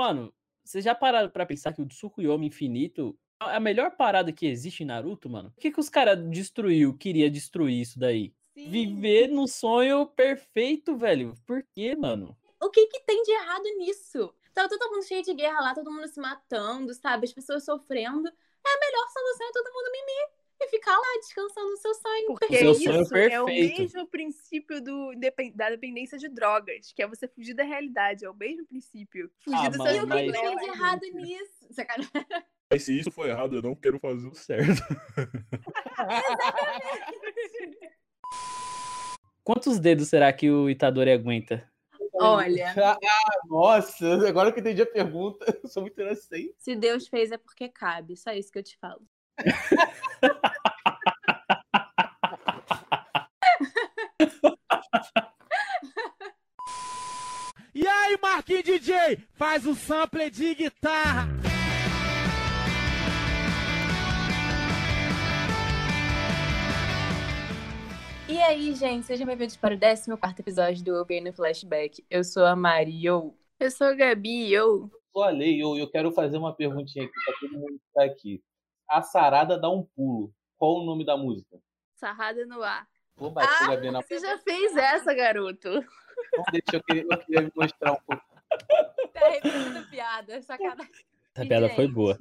Mano, vocês já pararam pra pensar que o Tsukuyomi infinito é a melhor parada que existe em Naruto, mano? Por que, que os caras destruiu, queria destruir isso daí? Sim. Viver no sonho perfeito, velho. Por quê, mano? O que que tem de errado nisso? Tava todo mundo cheio de guerra lá, todo mundo se matando, sabe? As pessoas sofrendo. É a melhor solução é todo mundo mimir e ficar lá descansando no seu sonho. Porque O seu sonho isso é o mesmo princípio do, da dependência de drogas, que é você fugir da realidade. É o mesmo princípio. Fugir Ah, dos mas- seus E o que, mas- tem de errado nisso? Sacanagem. Mas se isso for errado, eu não quero fazer o certo. Quantos dedos será que o Itadori aguenta? Olha, Ah, nossa, agora que eu entendi a pergunta, eu sou muito inocente. se Deus fez é porque cabe. Só isso que eu te falo. E aí, Marquinhos DJ, faz o sample de guitarra. E aí, gente, sejam bem-vindos para o 14 episódio do OP no Flashback. Eu sou a Mario. Eu sou a Gabi e eu. Sou a lei, eu, eu quero fazer uma perguntinha aqui pra todo mundo que tá aqui. A Sarada dá um pulo. Qual o nome da música? Sarrada no ar. Vou bater Ah, a Gabi na Você já fez essa, garoto? Então, deixa eu queria, eu queria mostrar um pouco. Tá repetindo piada, sacanagem. Essa piada foi boa.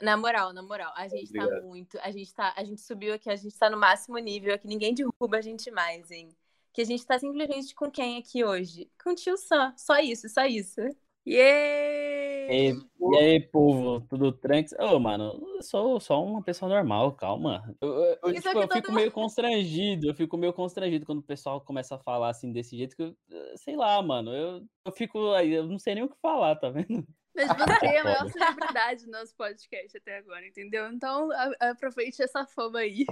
Na moral, na moral, a gente tá Obrigado. muito. A gente tá. A gente subiu aqui, a gente tá no máximo nível aqui. Ninguém derruba a gente mais, hein? Que a gente tá simplesmente com quem aqui hoje? Com o tio Sam. Só isso, só isso. Yay! E, e aí, povo, tudo tranquilo? Ô, mano, eu sou só uma pessoa normal, calma. Eu, eu- tipo, eu todo fico meio constrangido, eu fico meio constrangido quando o pessoal começa a falar assim desse jeito que eu, sei lá, mano, eu, eu fico aí, eu não sei nem o que falar, tá vendo? Mas você é a maior celebridade do nosso podcast até agora, entendeu? Então aproveite essa fama aí.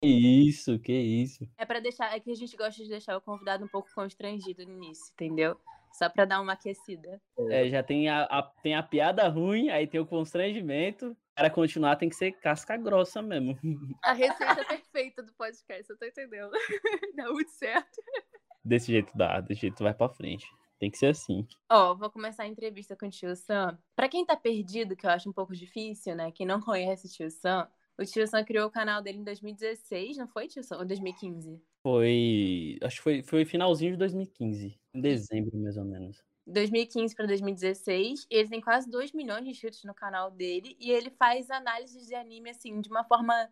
Que isso, que isso. É pra deixar. É que a gente gosta de deixar o convidado um pouco constrangido no início, entendeu? Só pra dar uma aquecida. É, já tem a, a- tem a piada ruim, aí tem o constrangimento. Para continuar tem que ser casca grossa mesmo. A receita perfeita do podcast, eu tô entendendo. Dá muito certo. Desse jeito dá, desse jeito vai pra frente. Tem que ser assim. Ó, vou começar a entrevista com o tio Sam. Pra quem tá perdido, que eu acho um pouco difícil, né? Quem não conhece o tio Sam, o tio Sam criou o canal dele em 2016, não foi, tio Sam? Ou 2015? Foi. Acho que foi, foi finalzinho de 2015. Em dezembro, mais ou menos. 2015 pra 2016. Ele tem quase 2 milhões de inscritos no canal dele. E ele faz análises de anime, assim, de uma forma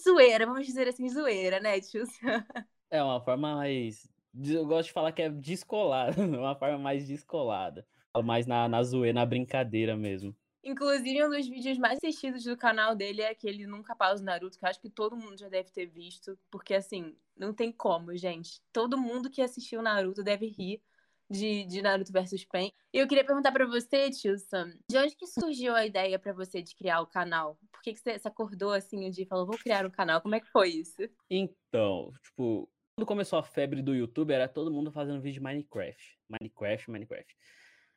zoeira, vamos dizer assim, zoeira, né, tio Sam? É uma forma mais. Eu gosto de falar que é descolada, uma forma mais descolada. Mais na, na zoeira, na brincadeira mesmo. Inclusive, um dos vídeos mais assistidos do canal dele é aquele Nunca Pausa Naruto, que eu acho que todo mundo já deve ter visto. Porque, assim, não tem como, gente. Todo mundo que assistiu Naruto deve rir de, de Naruto versus Pen. E eu queria perguntar pra você, tio Sam, de onde que surgiu a ideia pra você de criar o canal? Por que, que você acordou assim um dia e falou, vou criar um canal? Como é que foi isso? Então, tipo, quando começou a febre do YouTube, era todo mundo fazendo vídeo de Minecraft. Minecraft, Minecraft.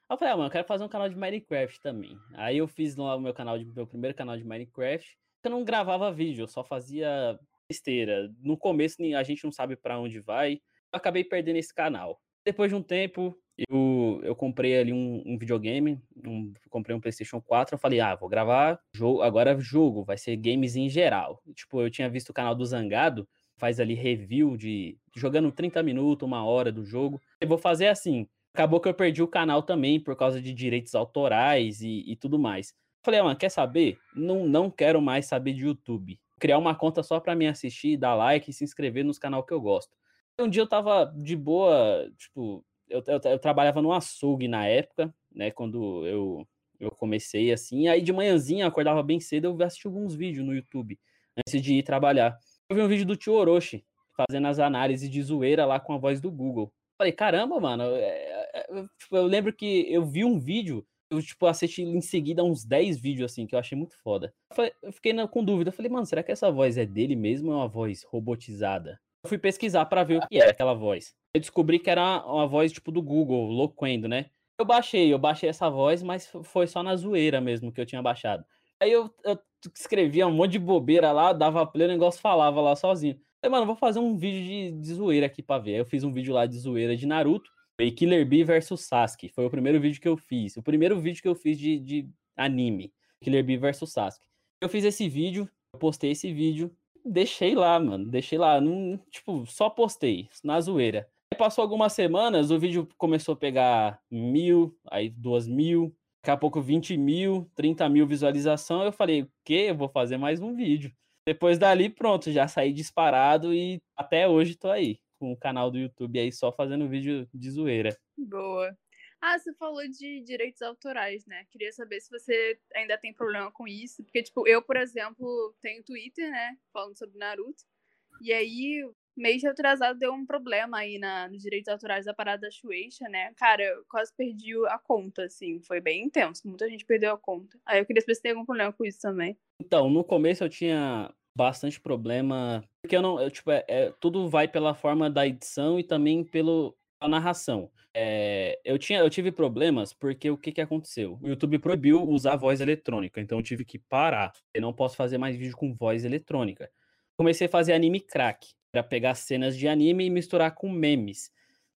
Eu falei, ah, mano, eu quero fazer um canal de Minecraft também. Aí eu fiz lá o meu canal de meu primeiro canal de Minecraft. Eu não gravava vídeo, eu só fazia besteira. No começo a gente não sabe pra onde vai. Eu acabei perdendo esse canal. Depois de um tempo, eu, eu comprei ali um, um videogame, um- comprei um PlayStation 4. Eu falei, ah, vou gravar jogo, agora jogo, vai ser games em geral. Tipo, eu tinha visto o canal do Zangado, faz ali review de jogando 30 minutos, uma hora do jogo. Eu vou fazer assim. Acabou que eu perdi o canal também por causa de direitos autorais e, e tudo mais. Falei, ah, mano, quer saber? Não, não quero mais saber de YouTube. Criar uma conta só pra mim assistir, dar like e se inscrever nos canal que eu gosto. Um dia eu tava de boa, tipo, eu, eu, eu trabalhava no açougue na época, né, quando eu, eu comecei assim. Aí de manhãzinha, acordava bem cedo, eu assisti alguns vídeos no YouTube antes de ir trabalhar. Eu vi um vídeo do tio Orochi fazendo as análises de zoeira lá com a voz do Google. Falei, caramba, mano, é- tipo, eu lembro que eu vi um vídeo, eu, tipo, assisti em seguida uns 10 vídeos, assim, que eu achei muito foda. Eu, fiquei na- com dúvida, eu falei, mano, será que essa voz é dele mesmo ou é uma voz robotizada? Eu fui pesquisar pra ver o que era aquela voz. Eu descobri que era uma, voz, tipo, do Google, loquendo, né? Eu baixei, eu baixei essa voz, mas foi só na zoeira mesmo que eu tinha baixado. Aí eu, eu escrevia um monte de bobeira lá, dava play, o negócio falava lá sozinho. Falei, mano, vou fazer um vídeo de, de zoeira aqui pra ver. Aí eu fiz um vídeo lá de zoeira de Naruto. Foi Killer Bee versus Sasuke. Foi o primeiro vídeo que eu fiz. O primeiro vídeo que eu fiz de, de anime. Killer Bee versus Sasuke. Eu fiz esse vídeo, eu postei esse vídeo, deixei lá, mano. Deixei lá. Não, tipo, só postei, na zoeira. Aí passou algumas semanas, o vídeo começou a pegar mil, aí duas mil, daqui a pouco 20 mil, 30 mil visualização. Eu falei, o quê? Eu vou fazer mais um vídeo. Depois dali, pronto, já saí disparado e até hoje tô aí com o canal do YouTube aí só fazendo vídeo de zoeira. Boa. Ah, você falou de direitos autorais, né? Queria saber se você ainda tem problema com isso. Porque, tipo, eu, por exemplo, tenho Twitter, né? Falando sobre Naruto. E aí, mês atrasado deu um problema aí na, nos direitos autorais da parada da Shueisha, né? Cara, eu quase perdi a conta, assim. Foi bem intenso. Muita gente perdeu a conta. Aí eu queria saber se tem algum problema com isso também. Então, no começo eu tinha bastante problema. Porque eu não. Eu, tipo, é, é, tudo vai pela forma da edição e também pela narração. É, eu, tinha, eu tive problemas porque o que, que aconteceu? O YouTube proibiu usar voz eletrônica, então eu tive que parar. Eu não posso fazer mais vídeo com voz eletrônica. Comecei a fazer anime crack, para pegar cenas de anime e misturar com memes.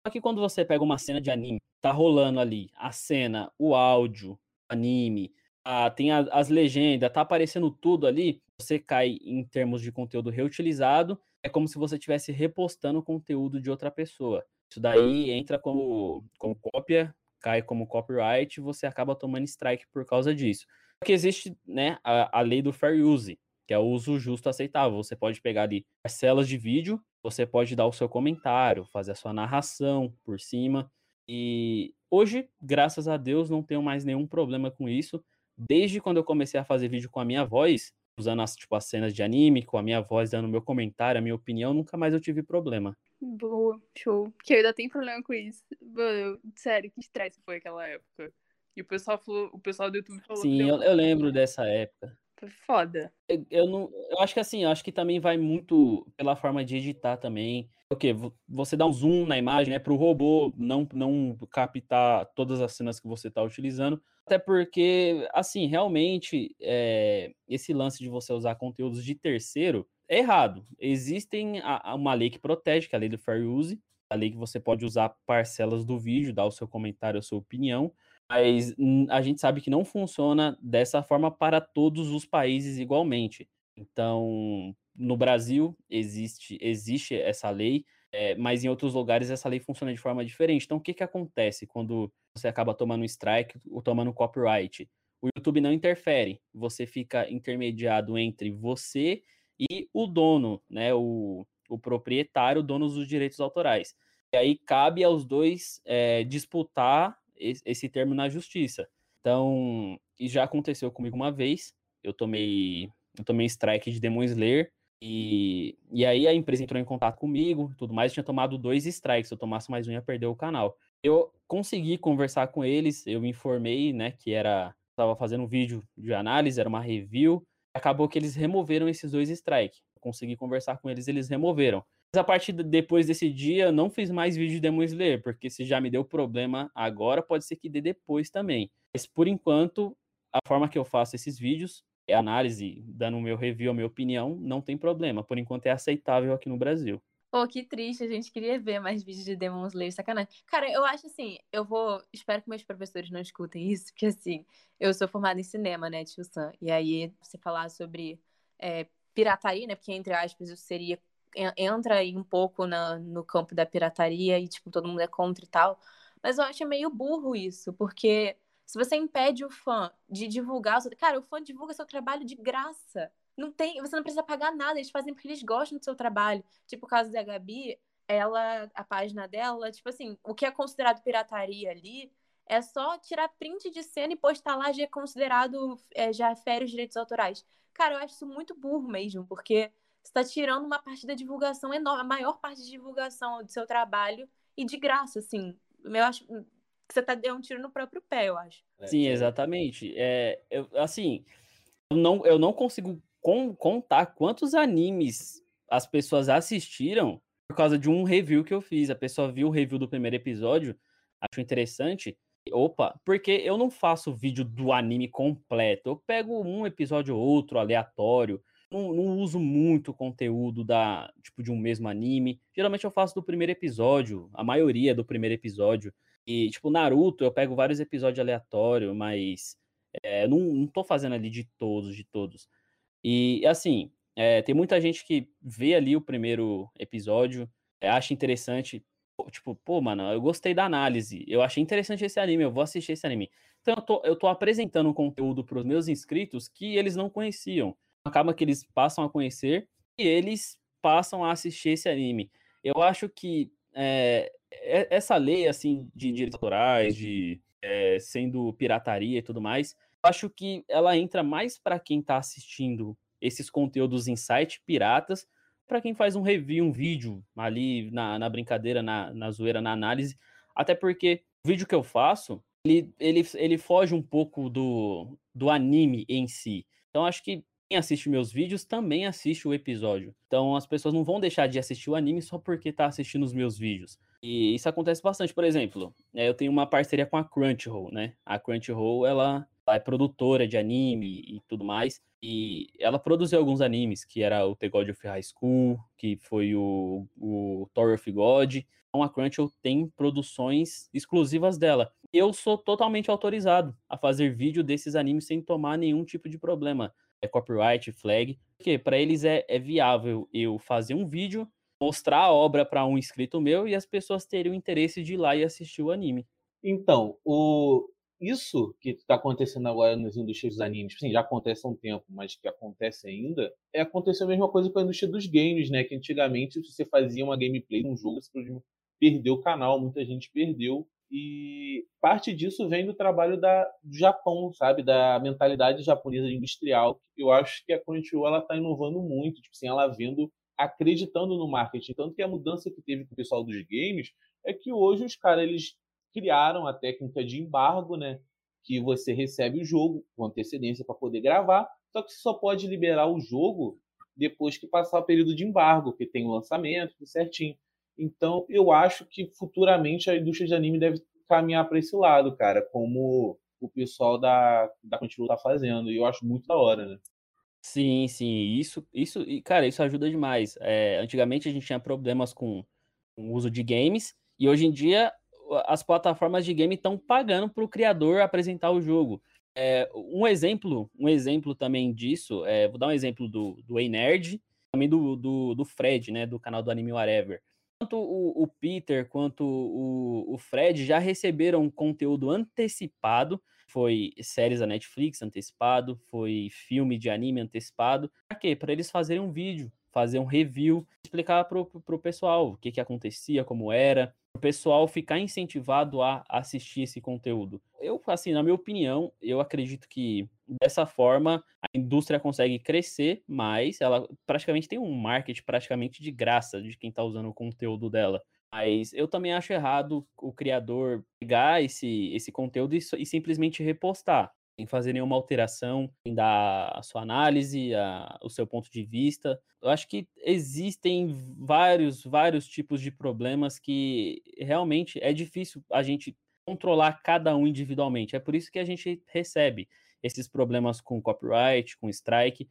Só que quando você pega uma cena de anime, tá rolando ali a cena, o áudio, anime, a, tem a, as legendas, tá aparecendo tudo ali, você cai em termos de conteúdo reutilizado, é como se você estivesse repostando conteúdo de outra pessoa. Isso daí entra como, como cópia, cai como copyright, você acaba tomando strike por causa disso. Porque existe né, a, a lei do fair use, que é o uso justo aceitável. Você pode pegar ali parcelas de vídeo, você pode dar o seu comentário, fazer a sua narração por cima. E hoje, graças a Deus, não tenho mais nenhum problema com isso. Desde quando eu comecei a fazer vídeo com a minha voz, usando as, tipo, as cenas de anime, com a minha voz dando meu comentário, a minha opinião, nunca mais eu tive problema. Boa, show. Que eu ainda tenho problema com isso. Mano, sério, que estresse foi aquela época. E o pessoal falou, o pessoal do YouTube falou. Sim, eu, eu lembro dessa época. Foi foda. Eu, eu, não, eu acho que assim, eu acho que também vai muito pela forma de editar também. O quê? Você dá um zoom na imagem, né, para o robô não, não captar todas as cenas que você está utilizando. Até porque, assim, realmente, é, esse lance de você usar conteúdos de terceiro é errado. Existem a, a uma lei que protege, que é a lei do fair use, a lei que você pode usar parcelas do vídeo, dar o seu comentário, a sua opinião, mas a gente sabe que não funciona dessa forma para todos os países igualmente. Então, no Brasil existe, existe essa lei, é, mas em outros lugares essa lei funciona de forma diferente. Então, o que, que acontece quando você acaba tomando strike ou tomando copyright? O YouTube não interfere, você fica intermediado entre você e o dono, né, o, o proprietário, dono dos direitos autorais. E aí cabe aos dois é, disputar esse, esse termo na justiça. Então, e já aconteceu comigo uma vez, eu tomei, eu tomei strike de Demon Slayer, e, e aí a empresa entrou em contato comigo, tudo mais, tinha tomado dois strikes, se eu tomasse mais um ia perder o canal. Eu consegui conversar com eles, eu informei, né, que era estava fazendo um vídeo de análise, era uma review, acabou que eles removeram esses dois strikes. Consegui conversar com eles, eles removeram. Mas a partir de, depois desse dia, não fiz mais vídeo de Demon Slayer, porque se já me deu problema agora, pode ser que dê depois também. Mas por enquanto, a forma que eu faço esses vídeos análise, dando o meu review, a minha opinião, não tem problema. Por enquanto é aceitável aqui no Brasil. Pô, que triste, a gente queria ver mais vídeos de Demon Slayer, sacanagem. Cara, eu acho assim, eu vou. Espero que meus professores não escutem isso, porque assim, eu sou formada em cinema, né, tio Sam? E aí, você falar sobre é, pirataria, né? Porque, entre aspas, isso seria. Entra aí um pouco na, no campo da pirataria e, tipo, todo mundo é contra e tal. Mas eu acho meio burro isso, porque se você impede o fã de divulgar seu... Cara, o fã divulga seu trabalho de graça. Não tem, você não precisa pagar nada, eles fazem porque eles gostam do seu trabalho. Tipo o caso da Gabi, ela, a página dela, tipo assim, o que é considerado pirataria ali é só tirar print de cena e postar lá já é considerado, é, já fere os direitos autorais. Cara, eu acho isso muito burro mesmo, porque você está tirando uma parte da divulgação enorme, a maior parte de divulgação do seu trabalho e de graça, assim. Eu acho, você tá dando um tiro no próprio pé, eu acho. É, Sim, exatamente. É, eu, assim, eu não, eu não consigo com, contar quantos animes as pessoas assistiram por causa de um review que eu fiz. A pessoa viu o review do primeiro episódio, achou interessante. Opa, porque eu não faço vídeo do anime completo. Eu pego um episódio ou outro aleatório. não, não uso muito conteúdo da tipo de um mesmo anime. Geralmente eu faço do primeiro episódio, a maioria do primeiro episódio. E, tipo, Naruto, eu pego vários episódios aleatórios, mas é, não, não tô fazendo ali de todos, de todos. E, assim, é, tem muita gente que vê ali o primeiro episódio, é, acha interessante, tipo, pô, mano, eu gostei da análise, eu achei interessante esse anime, eu vou assistir esse anime. Então eu tô, eu tô apresentando um conteúdo para os meus inscritos que eles não conheciam. Acaba que eles passam a conhecer e eles passam a assistir esse anime. Eu acho que é, essa lei, assim, de direitos autorais, de é, sendo pirataria e tudo mais, acho que ela entra mais para quem está assistindo esses conteúdos em site piratas, para quem faz um review, um vídeo ali na, na brincadeira, na, na zoeira, na análise, até porque o vídeo que eu faço, ele, ele, ele foge um pouco do, do anime em si. Então, acho que assiste meus vídeos também assiste o episódio. Então, as pessoas não vão deixar de assistir o anime só porque tá assistindo os meus vídeos. E isso acontece bastante. Por exemplo, né, eu tenho uma parceria com a Crunchyroll, né? A Crunchyroll, ela, ela é produtora de anime e tudo mais. E ela produziu alguns animes, que era o The God of High School, que foi o, o Tower of God. Então a Crunchyroll tem produções exclusivas dela. Eu sou totalmente autorizado a fazer vídeo desses animes sem tomar nenhum tipo de problema. É copyright, flag. Porque para eles é, é viável eu fazer um vídeo, mostrar a obra para um inscrito meu e as pessoas terem o interesse de ir lá e assistir o anime. Então, o, isso que está acontecendo agora nas indústrias dos animes, sim, já acontece há um tempo, mas que acontece ainda, é acontecer a mesma coisa com a indústria dos games, né? Que antigamente, se você fazia uma gameplay num jogo, você perdeu o canal, muita gente perdeu. E parte disso vem do trabalho da, do Japão, sabe? Da mentalidade japonesa industrial. Eu acho que a Crunchyroll ela está inovando muito, tipo assim, ela vendo, acreditando no marketing. Tanto que a mudança que teve com o pessoal dos games é que hoje os caras eles criaram a técnica de embargo, né? Que você recebe o jogo com antecedência para poder gravar, só que você só pode liberar o jogo depois que passar o período de embargo, que tem o lançamento, tudo certinho. Então, eu acho que futuramente a indústria de anime deve caminhar para esse lado, cara, como o pessoal da, da Crunchyroll tá fazendo. E eu acho muito da hora, né? Sim, sim. Isso, isso, cara, isso ajuda demais. É, antigamente a gente tinha problemas com, com o uso de games, e hoje em dia as plataformas de game estão pagando para o criador apresentar o jogo. É, um exemplo, um exemplo também disso, é, vou dar um exemplo do, do Ei Nerd, também do, do, do, Fred, né, do canal do Anime Whatever. Tanto o, o Peter quanto o, o, Fred já receberam conteúdo antecipado, foi séries da Netflix antecipado, foi filme de anime antecipado. Para quê? Para eles fazerem um vídeo, fazer um review, explicar pro, pro pessoal o que, que acontecia, como era, o pessoal ficar incentivado a assistir esse conteúdo. Eu, assim, na minha opinião, eu acredito que dessa forma a indústria consegue crescer, mas ela praticamente tem um marketing praticamente de graça de quem está usando o conteúdo dela. Mas eu também acho errado o criador pegar esse, esse conteúdo e, e simplesmente repostar sem fazer nenhuma alteração, sem dar a sua análise, a, o seu ponto de vista. Eu acho que existem vários, vários tipos de problemas que realmente é difícil a gente controlar cada um individualmente. É por isso que a gente recebe esses problemas com copyright, com strike.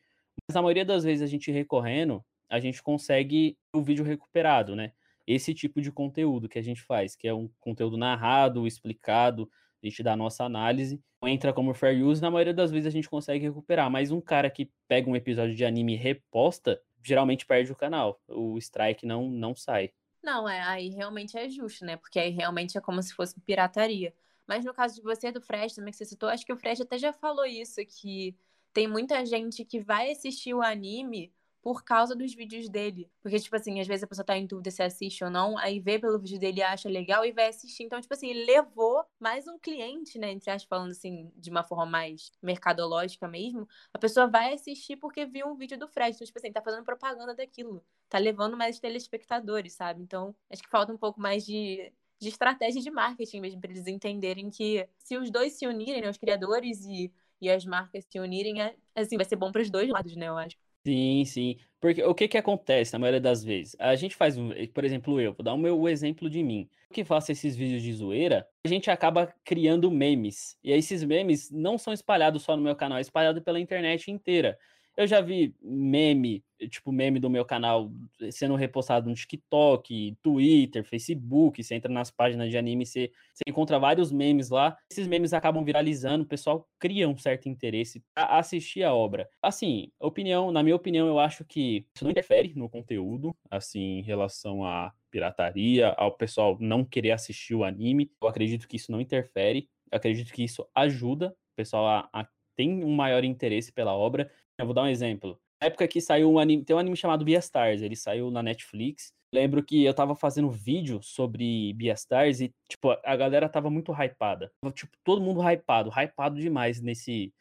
Mas na maioria das vezes a gente recorrendo, a gente consegue o vídeo recuperado, né? Esse tipo de conteúdo que a gente faz, que é um conteúdo narrado, explicado, a gente dá a nossa análise, entra como fair use, na maioria das vezes a gente consegue recuperar, mas um cara que pega um episódio de anime e reposta, geralmente perde o canal, o strike não, não sai. Não, é, aí realmente é justo, né? Porque aí realmente é como se fosse pirataria. Mas no caso de você, do Fresh, também que você citou, acho que o Fresh até já falou isso, que tem muita gente que vai assistir o anime por causa dos vídeos dele. Porque, tipo assim, às vezes a pessoa tá em dúvida se assiste ou não, aí vê pelo vídeo dele acha legal e vai assistir. Então, tipo assim, ele levou mais um cliente, né? Entre aspas, falando assim, de uma forma mais mercadológica mesmo. A pessoa vai assistir porque viu um vídeo do Fred. Então, tipo assim, tá fazendo propaganda daquilo. Tá levando mais telespectadores, sabe? Então, acho que falta um pouco mais de de estratégia de marketing mesmo, para eles entenderem que se os dois se unirem, né, os criadores e, e as marcas se unirem, é, assim, vai ser bom para os dois lados, né, eu acho. Sim, sim. Porque o que que acontece na maioria das vezes? A gente faz, um, por exemplo, eu, vou dar o meu exemplo de mim. Que faço esses vídeos de zoeira, a gente acaba criando memes. E aí esses memes não são espalhados só no meu canal, é espalhado pela internet inteira. Eu já vi meme, tipo meme do meu canal sendo repostado no TikTok, Twitter, Facebook. Você entra nas páginas de anime, você, você encontra vários memes lá. Esses memes acabam viralizando, o pessoal cria um certo interesse a assistir a obra. Assim, opinião, na minha opinião, eu acho que isso não interfere no conteúdo, assim, em relação a pirataria, ao pessoal não querer assistir o anime. Eu acredito que isso não interfere. Eu acredito que isso ajuda o pessoal a, a ter um maior interesse pela obra. Eu vou dar um exemplo. Na época que saiu um anime, tem um anime chamado Beastars, ele saiu na Netflix. Lembro que eu tava fazendo vídeo sobre Beastars e, tipo, a galera tava muito hypada. Tipo, todo mundo hypado, hypado demais nesse,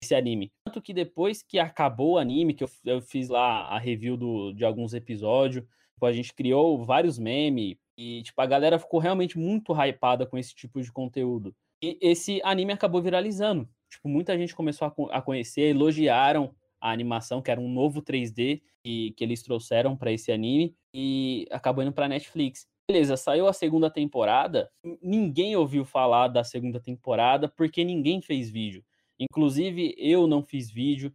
nesse anime. Tanto que depois que acabou o anime, que eu, eu fiz lá a review do, de alguns episódios, tipo, a gente criou vários memes e, tipo, a galera ficou realmente muito hypada com esse tipo de conteúdo. E esse anime acabou viralizando. Tipo, muita gente começou a, a conhecer, elogiaram a animação, que era um novo 3D e, que eles trouxeram para esse anime, e acabou indo para Netflix. Beleza, saiu a segunda temporada, ninguém ouviu falar da segunda temporada porque ninguém fez vídeo. Inclusive, eu não fiz vídeo,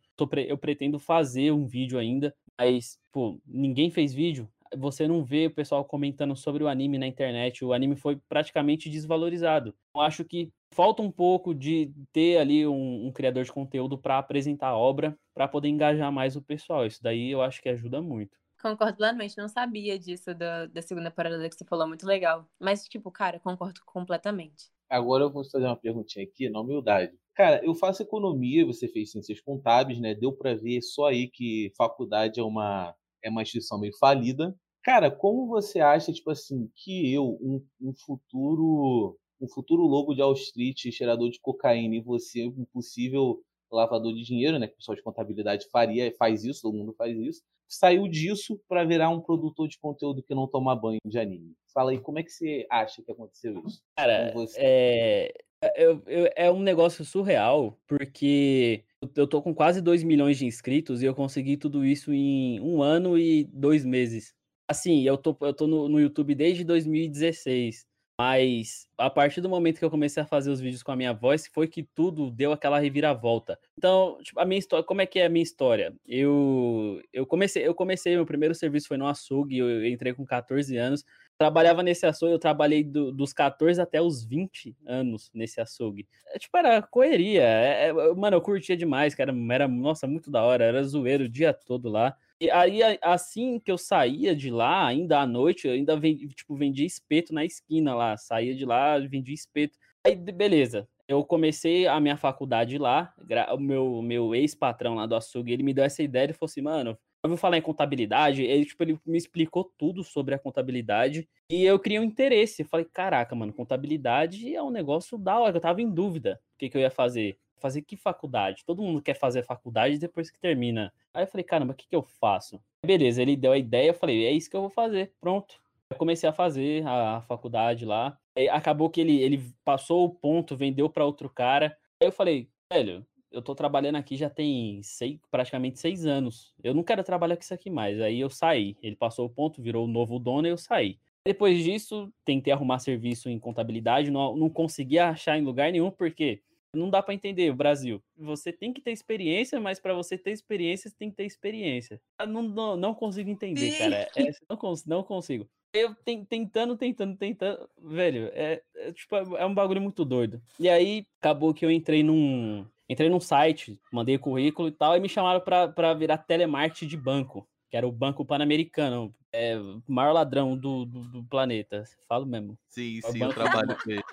eu pretendo fazer um vídeo ainda, mas, pô, ninguém fez vídeo. Você não vê o pessoal comentando sobre o anime na internet. O anime foi praticamente desvalorizado. Eu acho que falta um pouco de ter ali um, um criador de conteúdo para apresentar a obra, para poder engajar mais o pessoal. Isso daí eu acho que ajuda muito. Concordo plenamente, não sabia disso da, da segunda parada que você falou, muito legal. Mas, tipo, cara, concordo completamente. Agora eu vou fazer uma perguntinha aqui, na humildade. Cara, eu faço economia, você fez ciências contábeis, né? Deu para ver só aí que faculdade é uma, é uma instituição meio falida. Cara, como você acha, tipo assim, que eu, um, um futuro um futuro lobo de Wall Street, cheirador de cocaína, e você, um possível lavador de dinheiro, né? Que o pessoal de contabilidade faria, faz isso, todo mundo faz isso. Saiu disso para virar um produtor de conteúdo que não toma banho de anime. Fala aí, como é que você acha que aconteceu isso? Cara, é, é, é um negócio surreal, porque eu tô com quase 2 milhões de inscritos e eu consegui tudo isso em um ano e dois meses. Assim, eu tô, eu tô no, no YouTube desde 2016. Mas a partir do momento que eu comecei a fazer os vídeos com a minha voz, foi que tudo deu aquela reviravolta. Então, tipo, a minha história, como é que é a minha história? Eu eu comecei, eu comecei, meu primeiro serviço foi no açougue, eu, eu entrei com 14 anos. Trabalhava nesse açougue, eu trabalhei do, dos 14 até os 20 anos nesse açougue. É, tipo, era correria. É, é, mano, eu curtia demais, cara. Era, nossa, muito da hora. Era zoeiro o dia todo lá. E aí, assim que eu saía de lá, ainda à noite, eu ainda vendi, tipo, vendia espeto na esquina lá. Saía de lá, vendia espeto. Aí, beleza. Eu comecei a minha faculdade lá. O meu, meu ex-patrão lá do açougue, ele me deu essa ideia e falou assim, mano, ouviu falar em contabilidade? Ele, tipo, ele me explicou tudo sobre a contabilidade. E eu criei um interesse. Eu falei, caraca, mano, contabilidade é um negócio da hora. Eu tava em dúvida o que, que eu ia fazer fazer que faculdade? Todo mundo quer fazer faculdade depois que termina. Aí eu falei, caramba, o que, que eu faço? Beleza, ele deu a ideia, eu falei, é isso que eu vou fazer, pronto. Eu comecei a fazer a faculdade lá. Aí acabou que ele, ele passou o ponto, vendeu para outro cara. Aí eu falei, velho, eu tô trabalhando aqui já tem seis, praticamente seis anos. Eu não quero trabalhar com isso aqui mais. Aí eu saí. Ele passou o ponto, virou o novo dono e eu saí. Depois disso, tentei arrumar serviço em contabilidade, não, não conseguia achar em lugar nenhum, porque não dá para entender o Brasil. Você tem que ter experiência, mas para você ter experiência, você tem que ter experiência. Eu não, não, não consigo entender, cara. É, não, cons não consigo. Eu tentando, tentando, tentando. Velho, é, é, tipo, é um bagulho muito doido. E aí, acabou que eu entrei num. Entrei num site, mandei currículo e tal, e me chamaram para virar telemarketing de banco, que era o Banco Pan-Americano, é, o maior ladrão do, do, do planeta. Falo mesmo. Sim, sim, eu trabalho com ele.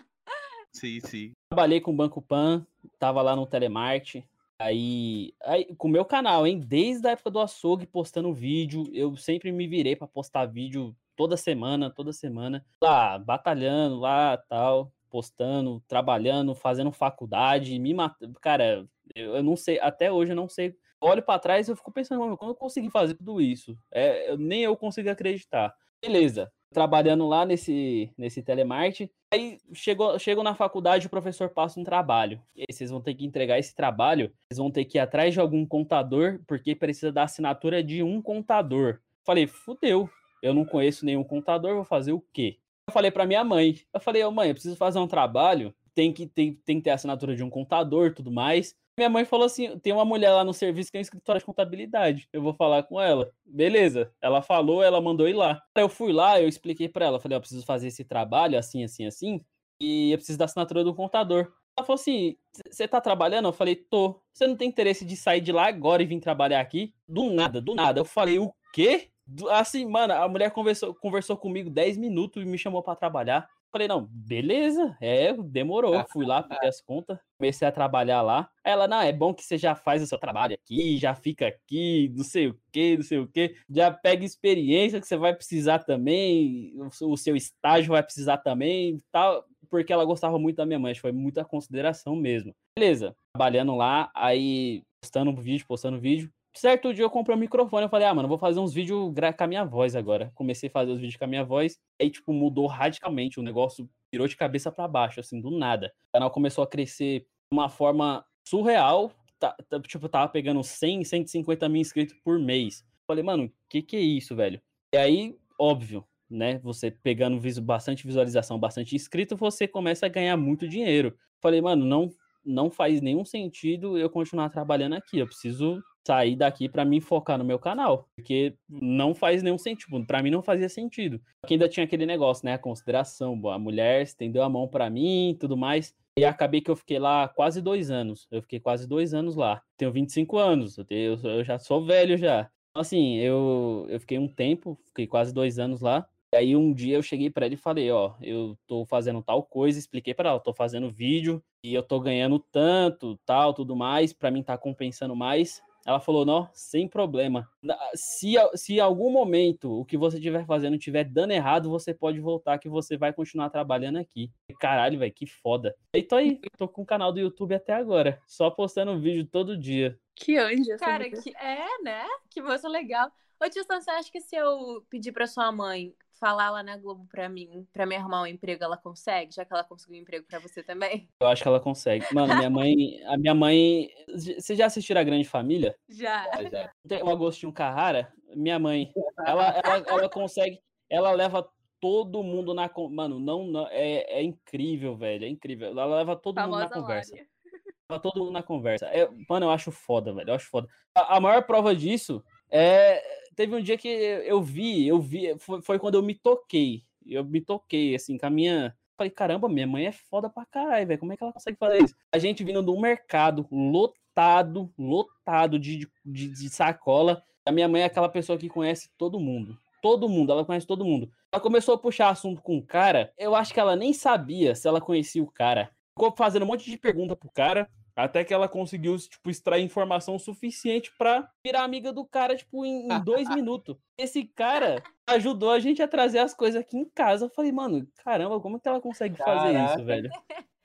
Sim, sim. Trabalhei com o Banco Pan, tava lá no Telemarte. Aí, aí, com o meu canal, hein? Desde a época do açougue postando vídeo, eu sempre me virei para postar vídeo toda semana, toda semana. Lá, batalhando lá, tal, postando, trabalhando, fazendo faculdade, me matando. Cara, eu, eu, não sei, até hoje eu não sei. Olho para trás e eu fico pensando, como eu consegui fazer tudo isso? É, eu, nem eu consigo acreditar. Beleza, trabalhando lá nesse, nesse telemarketing. Aí chegou, chegou na faculdade, o professor passa um trabalho. E aí vocês vão ter que entregar esse trabalho, vocês vão ter que ir atrás de algum contador, porque precisa da assinatura de um contador. Falei, fudeu, eu não conheço nenhum contador, vou fazer o quê? Eu falei para minha mãe, eu falei, oh, mãe, eu preciso fazer um trabalho, tem que, tem, tem que ter assinatura de um contador tudo mais. Minha mãe falou assim: tem uma mulher lá no serviço que tem um escritório de contabilidade. Eu vou falar com ela. Beleza. Ela falou, ela mandou ir lá. Eu fui lá, eu expliquei para ela. Falei, ó, preciso fazer esse trabalho assim, assim, assim. E eu preciso da assinatura do contador. Ela falou assim: você tá trabalhando? Eu falei, tô. Você não tem interesse de sair de lá agora e vir trabalhar aqui? Do nada, do nada. Eu falei, o quê? Assim, mano, a mulher conversou, conversou comigo 10 minutos e me chamou para trabalhar. Falei, não, beleza, é, demorou. Fui lá, peguei as contas, comecei a trabalhar lá. Aí ela, não, é bom que você já faz o seu trabalho aqui, já fica aqui, não sei o que, não sei o que. Já pega experiência que você vai precisar também, o seu estágio vai precisar também, tal. Porque ela gostava muito da minha mãe, foi muita consideração mesmo. Beleza, trabalhando lá, aí postando vídeo, postando vídeo. Certo dia eu comprei um microfone, eu falei, ah, mano, vou fazer uns vídeos com a minha voz agora. Comecei a fazer os vídeos com a minha voz, aí, tipo, mudou radicalmente, o negócio virou de cabeça para baixo, assim, do nada. O canal começou a crescer de uma forma surreal, tá, tá, tipo, tava pegando 100, 150 mil inscritos por mês. Falei, mano, o que que é isso, velho? E aí, óbvio, né, você pegando bastante visualização, bastante inscrito, você começa a ganhar muito dinheiro. Falei, mano, não, não faz nenhum sentido eu continuar trabalhando aqui, eu preciso sair daqui para mim focar no meu canal, porque não faz nenhum sentido, para mim não fazia sentido. Porque ainda tinha aquele negócio, né, a consideração, a mulher estendeu a mão para mim tudo mais, e acabei que eu fiquei lá quase dois anos, eu fiquei quase dois anos lá. Tenho 25 anos, eu, tenho, eu já sou velho já. Assim, eu, eu fiquei um tempo, fiquei quase dois anos lá, e aí um dia eu cheguei para ele e falei, ó, eu tô fazendo tal coisa, expliquei para ela, tô fazendo vídeo e eu tô ganhando tanto, tal, tudo mais, para mim tá compensando mais. Ela falou, não, sem problema. Se, se em algum momento o que você estiver fazendo estiver dando errado, você pode voltar que você vai continuar trabalhando aqui. Caralho, velho, que foda. E tô aí, tô com o canal do YouTube até agora, só postando vídeo todo dia. Que anjo. Cara, que, é, né? Que moça legal. Ô, tio você acha que se eu pedir pra sua mãe falar lá na Globo pra mim, pra me arrumar um emprego, ela consegue? Já que ela conseguiu um emprego pra você também? Eu acho que ela consegue. Mano, minha mãe. A minha mãe. Vocês já assistiram a Grande Família? Já. Já, já. O Agostinho Carrara, minha mãe. Ela, ela, ela consegue. Ela leva todo mundo na. Mano, não. não- é, é incrível, velho. É incrível. Ela leva todo mundo na Famosa conversa. Lari. Leva todo mundo na conversa. É, mano, eu acho foda, velho. Eu acho foda. A, a maior prova disso é. Teve um dia que eu vi, eu vi. Foi, foi quando eu me toquei. Eu me toquei, assim, com a minha. Falei, caramba, minha mãe é foda pra caralho, velho. Como é que ela consegue fazer isso? A gente vindo um mercado lotado, lotado de, de, de sacola. A minha mãe é aquela pessoa que conhece todo mundo. Todo mundo, ela conhece todo mundo. Ela começou a puxar assunto com o cara. Eu acho que ela nem sabia se ela conhecia o cara. Ficou fazendo um monte de pergunta pro cara. Até que ela conseguiu, tipo, extrair informação suficiente pra virar amiga do cara, tipo, em, em dois minutos. Esse cara ajudou a gente a trazer as coisas aqui em casa. Eu falei, mano, caramba, como que ela consegue fazer Caraca. isso, velho?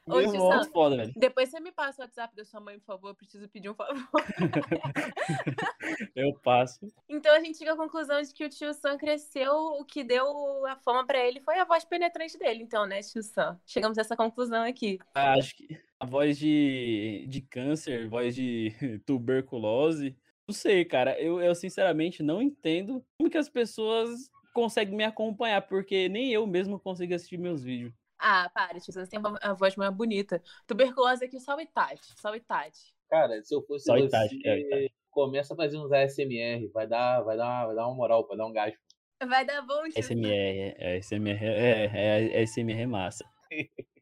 Ô, irmão. Foda, velho. depois você me passa o WhatsApp da sua mãe, por favor. Eu preciso pedir um favor. Eu passo. Então a gente chega à conclusão de que o tio Sam cresceu, o que deu a fama pra ele foi a voz penetrante dele, então, né, tio Sam? Chegamos a essa conclusão aqui. Ah, Acho que voz de, de câncer, voz de tuberculose. Não sei, cara. Eu, eu sinceramente não entendo como que as pessoas conseguem me acompanhar, porque nem eu mesmo consigo assistir meus vídeos. Ah, para, Sam, você tem uma- a voz mais bonita. Tuberculose aqui, só o Itati, só o Itati. Cara, se eu fosse Só você, Itachi, é, Itachi. começa a fazer uns ASMR, vai dar, vai dar, vai dar uma moral, vai dar um gás. Vai dar bom, Sam. SMR, é, é, SMR, é, é, é SMR massa.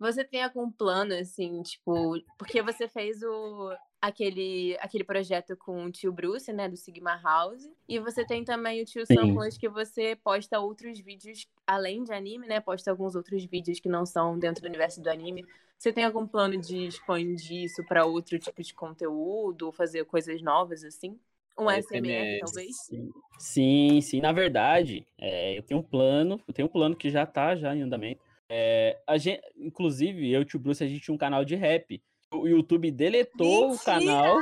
Você tem algum plano, assim, tipo, porque você fez o, aquele, aquele projeto com o tio Bruce, né, do Sigma House, e você tem também o tio Sim. Samples, que você posta outros vídeos além de anime, né, posta alguns outros vídeos que não são dentro do universo do anime. Você tem algum plano de expandir isso para outro tipo de conteúdo, fazer coisas novas, assim? Um SMR, talvez? Sim, sim, sim. Na verdade, é, eu tenho um plano, eu tenho um plano que já tá já em andamento. É, a gente, inclusive, eu e o tio Bruce, a gente tinha um canal de rap. O YouTube deletou o Mentira! canal.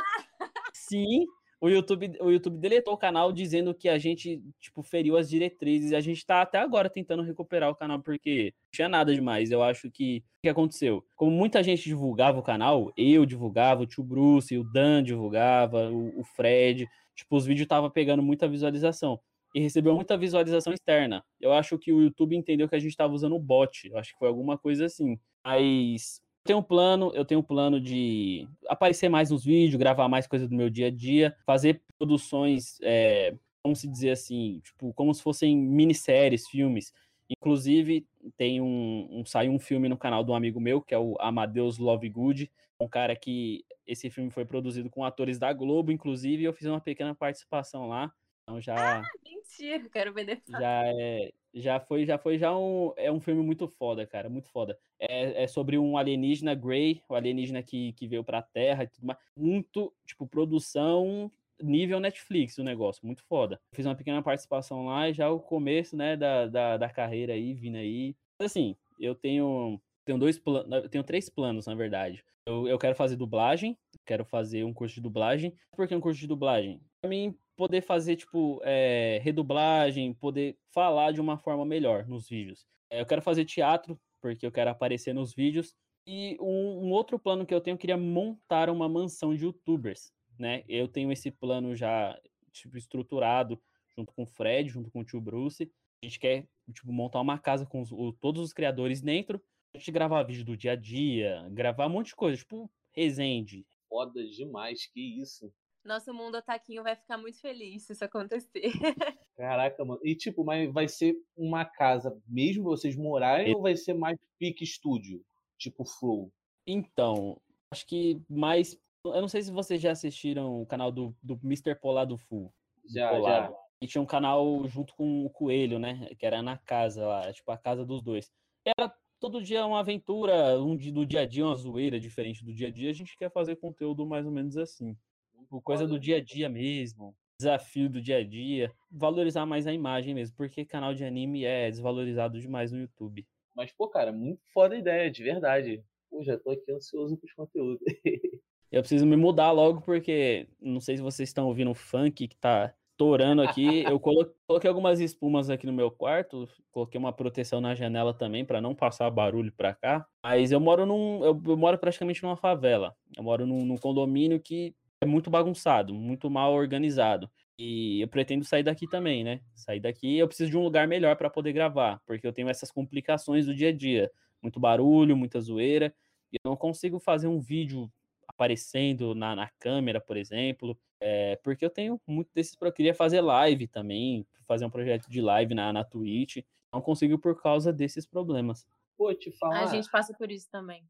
Sim, o YouTube, o YouTube deletou o canal dizendo que a gente, tipo, feriu as diretrizes. A gente tá até agora tentando recuperar o canal, porque não tinha nada demais. Eu acho que o que aconteceu? Como muita gente divulgava o canal, eu divulgava, o tio Bruce, o Dan divulgava, o, o Fred, tipo, os vídeos tava pegando muita visualização. E recebeu muita visualização externa. Eu acho que o YouTube entendeu que a gente tava usando o bot. Eu acho que foi alguma coisa assim. Mas tenho um plano, eu tenho um plano de aparecer mais nos vídeos, gravar mais coisas do meu dia a dia, fazer produções, é, como se dizer assim, tipo, como se fossem minisséries, filmes. Inclusive, tem um, um saiu um filme no canal de um amigo meu, que é o Amadeus Lovegood, um cara que esse filme foi produzido com atores da Globo, inclusive, e eu fiz uma pequena participação lá. Então já Mentira, quero ver depois. já é já foi já foi já um é um filme muito foda, cara, muito foda. É, é sobre um alienígena Grey, o alienígena que, que veio pra Terra e tudo mais. Muito, tipo, produção nível Netflix o negócio, muito foda. Fiz uma pequena participação lá e já o começo, né, da, da, da carreira aí, vindo aí. Assim, eu tenho tenho dois planos, tenho três planos, na verdade. Eu, eu quero fazer dublagem, quero fazer um curso de dublagem. Por que um curso de dublagem? Pra mim poder fazer, tipo, é, redublagem, poder falar de uma forma melhor nos vídeos. É, eu quero fazer teatro, porque eu quero aparecer nos vídeos. E um, um outro plano que eu tenho, eu queria montar uma mansão de youtubers, né? Eu tenho esse plano já, tipo, estruturado, junto com o Fred, junto com o tio Bruce. A gente quer, tipo, montar uma casa com os- todos os criadores dentro. A gente gravar vídeo do dia a dia, gravar um monte de coisa, tipo, resende. Foda demais, que isso. Nosso mundo otaquinho vai ficar muito feliz se isso acontecer. Caraca, mano. E tipo, mas vai ser uma casa mesmo vocês morarem ou vai ser mais pique estúdio? Tipo Flow? Então, acho que mais. Eu não sei se vocês já assistiram o canal do, do Mr. Polado Full. Já, Polado. já. E tinha um canal junto com o Coelho, né? Que era na casa lá, tipo a casa dos dois. Era todo dia uma aventura, um dia, do dia a dia, uma zoeira diferente do dia a dia. A gente quer fazer conteúdo mais ou menos assim. Tipo, Coisa do dia a dia mesmo. Desafio do dia a dia. Valorizar mais a imagem mesmo, porque canal de anime é desvalorizado demais no YouTube. Mas, pô, cara, muito foda a ideia, de verdade. Pô, já tô aqui ansioso pros conteúdos. Eu preciso me mudar logo, porque não sei se vocês estão ouvindo o funk que tá estourando aqui. Eu colo- coloquei algumas espumas aqui no meu quarto, coloquei uma proteção na janela também para não passar barulho para cá. Mas eu moro num. Eu moro praticamente numa favela. Eu moro num, num condomínio que é muito bagunçado, muito mal organizado. E eu pretendo sair daqui também, né? Sair daqui, eu preciso de um lugar melhor para poder gravar, porque eu tenho essas complicações do dia a dia. Muito barulho, muita zoeira. E eu não consigo fazer um vídeo aparecendo na, na câmera, por exemplo. É, porque eu tenho muito desses. Eu queria fazer live também, fazer um projeto de live na, na Twitch. Não consigo por causa desses problemas. Pô, te falar, A gente passa por isso também.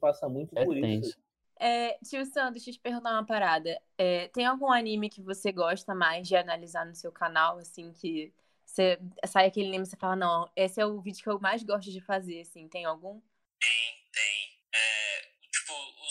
passa muito É por isso. tenso. É, tio Sam, deixa eu te perguntar uma parada. É, tem algum anime que você gosta mais de analisar no seu canal, assim, que você sai aquele anime e você fala, não, esse é o vídeo que eu mais gosto de fazer, assim, tem algum? Tem.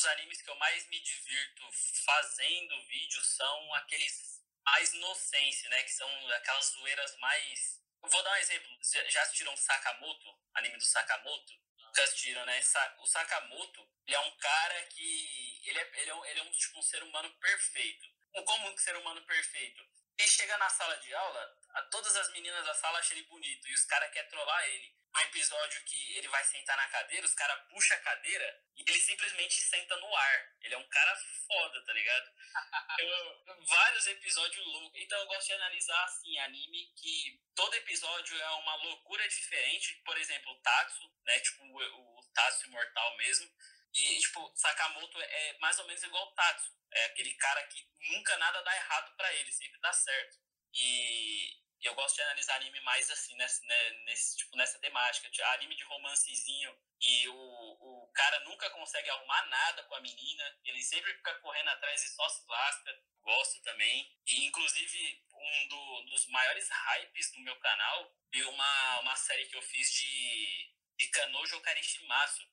Os animes que eu mais me divirto fazendo vídeo são aqueles mais inocentes, né? Que são aquelas zoeiras mais. Eu vou dar um exemplo. Já assistiram Sakamoto? Anime do Sakamoto? Nunca assistiram, né? O Sakamoto, ele é um cara que. Ele é, ele é, um, ele é um, tipo, um ser humano perfeito. Um comum ser humano perfeito. Ele chega na sala de aula, todas as meninas da sala acham ele bonito e os caras querem trollar ele. Um episódio que ele vai sentar na cadeira, os caras puxam a cadeira e ele simplesmente senta no ar. Ele é um cara foda, tá ligado? Eu- vários episódios loucos. Então eu gosto de analisar, assim, anime que todo episódio é uma loucura diferente. Por exemplo, o Tatsu, né? Tipo, o, o Tatsu Imortal mesmo. E, tipo, Sakamoto é mais ou menos igual o Tatsu. É aquele cara que nunca nada dá errado pra ele, sempre dá certo. E eu gosto de analisar anime mais assim, né, nesse, tipo, nessa temática. Anime de romancezinho e o, o cara nunca consegue arrumar nada com a menina. Ele sempre fica correndo atrás e só se lasca. Gosto também. E, inclusive, um do- dos maiores hypes do meu canal foi uma, uma série que eu fiz de, de Kanojo Karishimasu.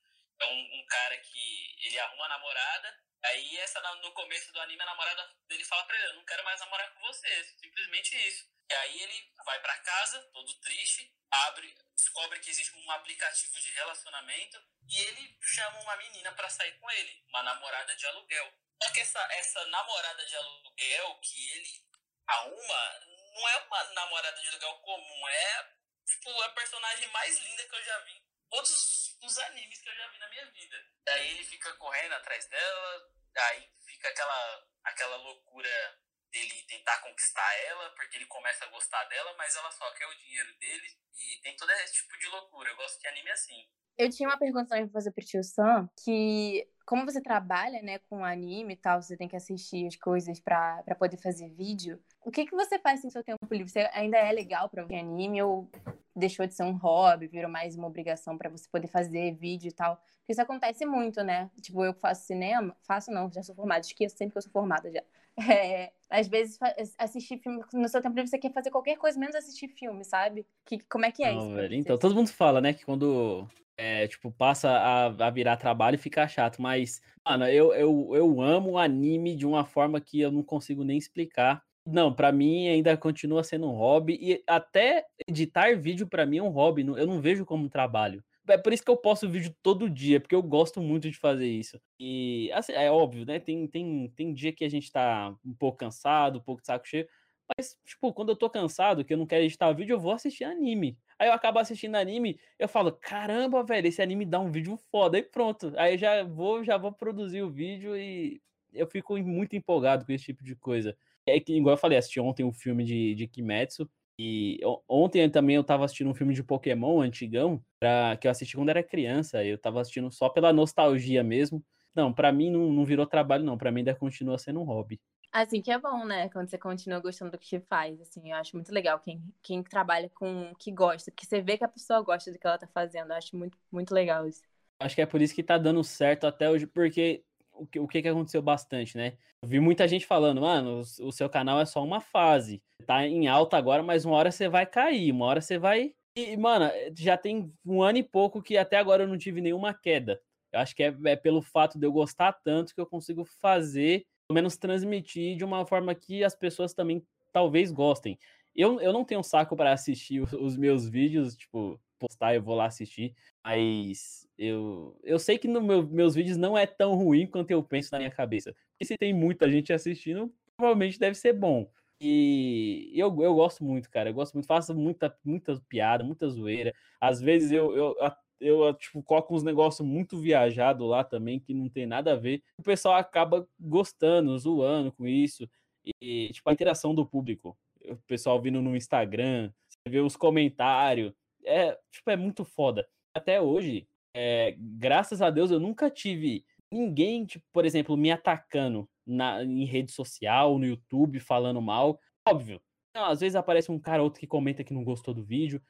É um, um cara que ele arruma a namorada. Aí, essa, no começo do anime, a namorada dele fala pra ele: Eu não quero mais namorar com você. Simplesmente isso. E aí, ele vai pra casa, todo triste, abre, descobre que existe um aplicativo de relacionamento e ele chama uma menina pra sair com ele, uma namorada de aluguel. Só que essa, essa namorada de aluguel que ele arruma não é uma namorada de aluguel comum, é tipo, a personagem mais linda que eu já vi todos os- animes que eu já vi na minha vida. Daí ele fica correndo atrás dela, aí fica aquela, aquela loucura dele tentar conquistar ela, porque ele começa a gostar dela, mas ela só quer o dinheiro dele e tem todo esse tipo de loucura. Eu gosto de anime assim. Eu tinha uma pergunta também pra fazer pro tio Sam, que como você trabalha, né, com anime e tal, você tem que assistir as coisas pra poder fazer vídeo. O que que você faz no seu tempo livre? Você ainda é legal pra ver anime ou deixou de ser um hobby, virou mais uma obrigação pra você poder fazer vídeo e tal? Porque isso acontece muito, né? Tipo, eu faço cinema, faço não, já sou formada, esqueço sempre que eu sou formada já. É, às vezes assistir filme no seu tempo livre você quer fazer qualquer coisa menos assistir filme, sabe? Que, como é que é Não, isso? velho. Então, todo mundo fala, né, que quando é, tipo, passa a, a virar trabalho fica chato, mas, mano, eu, eu, eu amo anime de uma forma que eu não consigo nem explicar. Não, pra mim ainda continua sendo um hobby e até editar vídeo pra mim é um hobby, eu não vejo como um trabalho. É por isso que eu posto vídeo todo dia, porque eu gosto muito de fazer isso. E assim, é óbvio, né? Tem, tem, tem dia que a gente tá um pouco cansado, um pouco de saco cheio. Mas, tipo, quando eu tô cansado, que eu não quero editar vídeo, eu vou assistir anime. Aí eu acabo assistindo anime, eu falo, caramba, velho, esse anime dá um vídeo foda. Aí pronto. Aí já vou, já vou produzir o vídeo e eu fico muito empolgado com esse tipo de coisa. É que, igual eu falei, assisti ontem um filme de, de Kimetsu. E ontem também eu tava assistindo um filme de Pokémon antigão, pra, que eu assisti quando era criança. Eu tava assistindo só pela nostalgia mesmo. Não, pra mim não, não virou trabalho, não. Pra mim ainda continua sendo um hobby. Assim que é bom, né? Quando você continua gostando do que faz, assim, eu acho muito legal quem, quem trabalha com o que gosta, porque você vê que a pessoa gosta do que ela tá fazendo, eu acho muito, muito legal isso. Acho que é por isso que tá dando certo até hoje, porque o que, o que aconteceu bastante, né? Eu vi muita gente falando, mano, o, o seu canal é só uma fase. Tá em alta agora, mas uma hora você vai cair, uma hora você vai. E, mano, já tem um ano e pouco que até agora eu não tive nenhuma queda. Eu acho que é, é pelo fato de eu gostar tanto que eu consigo fazer, pelo menos transmitir de uma forma que as pessoas também talvez gostem. Eu, eu não tenho saco para assistir os meus vídeos, tipo, postar, eu vou lá assistir. Mas eu, eu sei que nos meu, meus vídeos não é tão ruim quanto eu penso na minha cabeça. Porque se tem muita gente assistindo, provavelmente deve ser bom. E eu, eu gosto muito, cara. Eu gosto muito, faço muita, muita piada, muita zoeira. Às vezes eu, eu, eu, tipo, coloco uns negócios muito viajados lá também, que não tem nada a ver. O pessoal acaba gostando, zoando com isso. E, tipo, a interação do público. O pessoal vindo no Instagram, você vê os comentários. É, tipo, é muito foda até hoje, é, graças a Deus, eu nunca tive ninguém, tipo, por exemplo, me atacando na, em rede social, no YouTube, falando mal. Óbvio. Não, às vezes aparece um cara ou outro que comenta que não gostou do vídeo.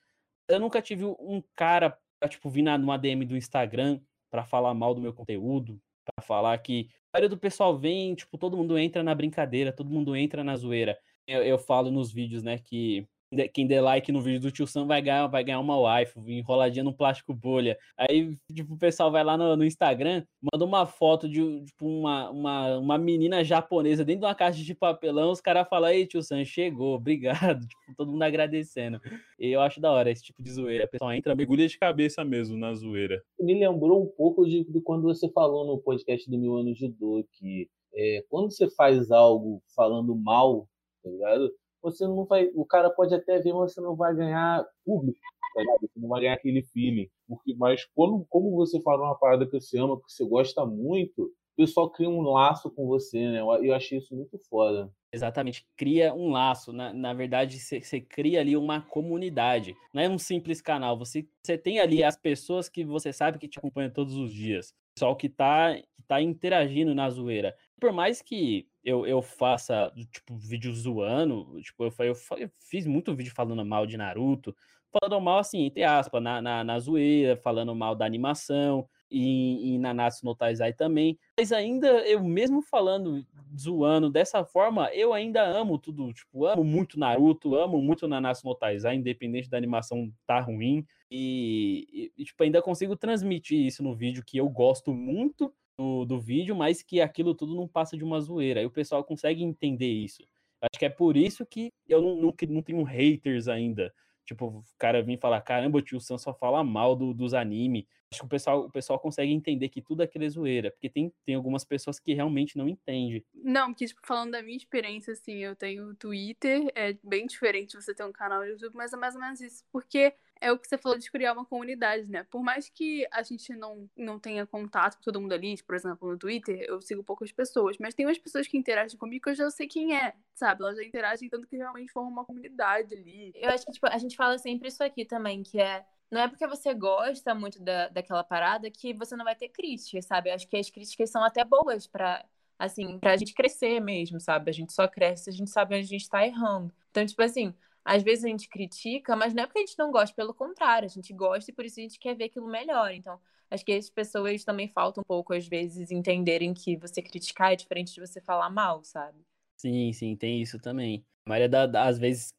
Eu nunca tive um cara tipo, vir numa DM do Instagram pra falar mal do meu conteúdo, pra falar que a maioria do pessoal vem, tipo, todo mundo entra na brincadeira, todo mundo entra na zoeira. Eu, eu falo nos vídeos, né, que quem der like no vídeo do tio Sam vai ganhar, vai ganhar uma wife enroladinha num plástico bolha. Aí, tipo, o pessoal vai lá no, no Instagram, manda uma foto de tipo, uma, uma, uma menina japonesa dentro de uma caixa de papelão, os caras falam, aí, tio Sam, chegou, obrigado. Tipo, todo mundo agradecendo. E eu acho da hora esse tipo de zoeira. O pessoal entra, Mergulha de cabeça mesmo na zoeira. me lembrou um pouco de, de quando você falou no podcast do Mil Anos de Dor, que é, quando você faz algo falando mal, tá ligado? Você não vai. O cara pode até ver, mas você não vai ganhar público, tá ligado? Você não vai ganhar aquele feeling. Porque, mas quando, como você fala uma parada que você ama, que você gosta muito, o pessoal cria um laço com você, né? Eu, achei isso muito foda. Exatamente, cria um laço. Na, na verdade, você cria ali uma comunidade. Não é um simples canal. Você, você tem ali as pessoas que você sabe que te acompanham todos os dias. O pessoal que tá, que tá interagindo na zoeira. Por mais que eu, eu faça, tipo, vídeo zoando, tipo, eu, eu, eu fiz muito vídeo falando mal de Naruto, falando mal, assim, entre aspas, na, na, na zoeira, falando mal da animação, e, e Nanatsu no Taizai também. Mas ainda, eu mesmo falando, zoando dessa forma, eu ainda amo tudo, tipo, amo muito Naruto, amo muito Nanatsu no Taizai, independente da animação tá ruim. E, e, tipo, ainda consigo transmitir isso no vídeo, que eu gosto muito do, do vídeo, mas que aquilo tudo não passa de uma zoeira. Aí o pessoal consegue entender isso. Acho que é por isso que eu não, não, não tenho haters ainda. Tipo, o cara vir falar, caramba, o tio Sam só fala mal do, dos anime. Acho que o pessoal, o pessoal consegue entender que tudo aquilo é zoeira. Porque tem, tem algumas pessoas que realmente não entendem. Não, porque, tipo, falando da minha experiência, assim, eu tenho Twitter, é bem diferente você ter um canal no YouTube, mas é mais ou menos isso. Porque é o que você falou de criar uma comunidade, né? Por mais que a gente não, não tenha contato com todo mundo ali, por exemplo, no Twitter, eu sigo poucas pessoas, mas tem umas pessoas que interagem comigo que eu já sei quem é, sabe? Elas já interagem tanto que realmente formam uma comunidade ali. Eu acho que, tipo, a gente fala sempre isso aqui também, que é não é porque você gosta muito da, daquela parada que você não vai ter críticas, sabe? Eu acho que as críticas são até boas para assim, pra gente crescer mesmo, sabe? A gente só cresce se a gente sabe onde a gente tá errando. Então, tipo assim, às vezes a gente critica, mas não é porque a gente não gosta, pelo contrário, a gente gosta e por isso a gente quer ver aquilo melhor. Então, acho que as pessoas também faltam um pouco, às vezes, entenderem que você criticar é diferente de você falar mal, sabe? Sim, sim, tem isso também. A maioria da- das vezes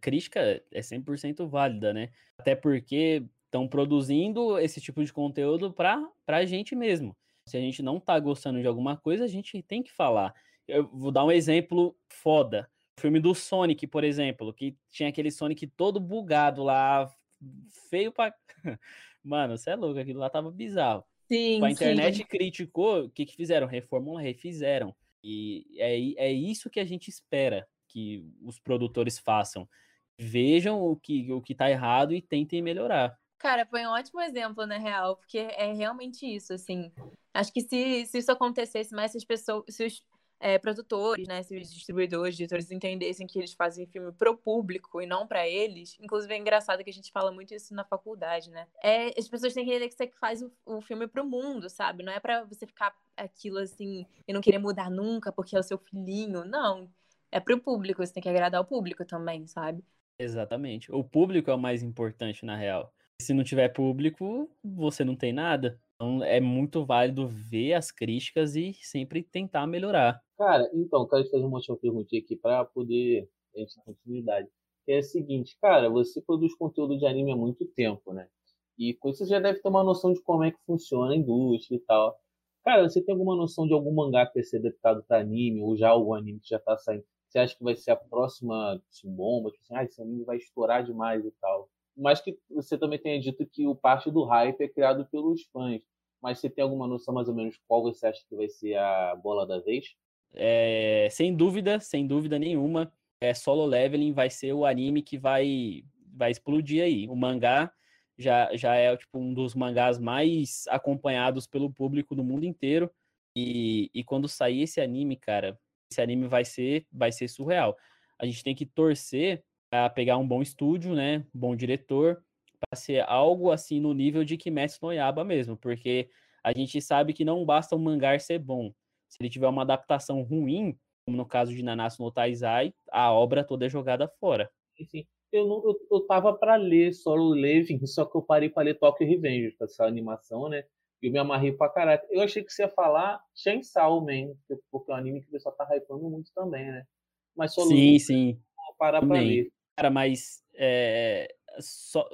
crítica é 100% válida, né? Até porque estão produzindo esse tipo de conteúdo para a gente mesmo. Se a gente não tá gostando de alguma coisa, a gente tem que falar. Eu vou dar um exemplo foda. Filme do Sonic, por exemplo, que tinha aquele Sonic todo bugado lá, feio pra. Mano, você é louco, aquilo lá tava bizarro. Sim, A internet sim. criticou, o que, que fizeram? Reformulam, refizeram. E é, é isso que a gente espera que os produtores façam. Vejam o que, o que tá errado e tentem melhorar. Cara, foi um ótimo exemplo, na real, porque é realmente isso, assim. Acho que se, se isso acontecesse mais, se as pessoas, se os é, produtores, né, se os distribuidores, editores entendessem que eles fazem filme pro público e não pra eles, inclusive é engraçado que a gente fala muito isso na faculdade, né? É, as pessoas têm que entender que você faz o, o filme pro mundo, sabe? Não é pra você ficar aquilo assim e não querer mudar nunca porque é o seu filhinho, não. É pro público, você tem que agradar o público também, sabe? Exatamente. O público é o mais importante, na real. Se não tiver público, você não tem nada. Então é muito válido ver as críticas e sempre tentar melhorar. Cara, então, quero te fazer uma última perguntinha aqui para poder a gente ter continuidade. É a seguinte, cara, você produz conteúdo de anime há muito tempo, né? E você já deve ter uma noção de como é que funciona a indústria e tal. Cara, você tem alguma noção de algum mangá que vai ser adaptado para anime, ou já algum anime que já tá saindo? Você acha que vai ser a próxima bomba? Tipo assim, ah, esse anime vai estourar demais e tal. Mas que você também tenha dito que o parte do hype é criado pelos fãs. Mas você tem alguma noção mais ou menos qual você acha que vai ser a bola da vez? É, sem dúvida, sem dúvida nenhuma, é, Solo Leveling vai ser o anime que vai, vai explodir aí. O mangá já, já é tipo, um dos mangás mais acompanhados pelo público do mundo inteiro. E, e quando sair esse anime, cara, esse anime vai ser, vai ser surreal. A gente tem que torcer a pegar um bom estúdio, né? Um bom diretor, para ser algo assim no nível de Kimetsu no Yaiba mesmo, porque a gente sabe que não basta um mangá ser bom. Se ele tiver uma adaptação ruim, como no caso de Nanatsu no Taizai, a obra toda é jogada fora. Enfim, eu, não, eu, eu tava para ler Solo Leveling, só que eu parei para ler Tokyo Revenge, essa animação, né? E eu me amarrei pra caralho. Eu achei que você ia falar Chainsaw Man, porque- é um anime que o pessoal tá hypando muito também, né? Mas Solo Sim, Leveling sim. eu vou parar pra também. ler. Cara, mas é, só,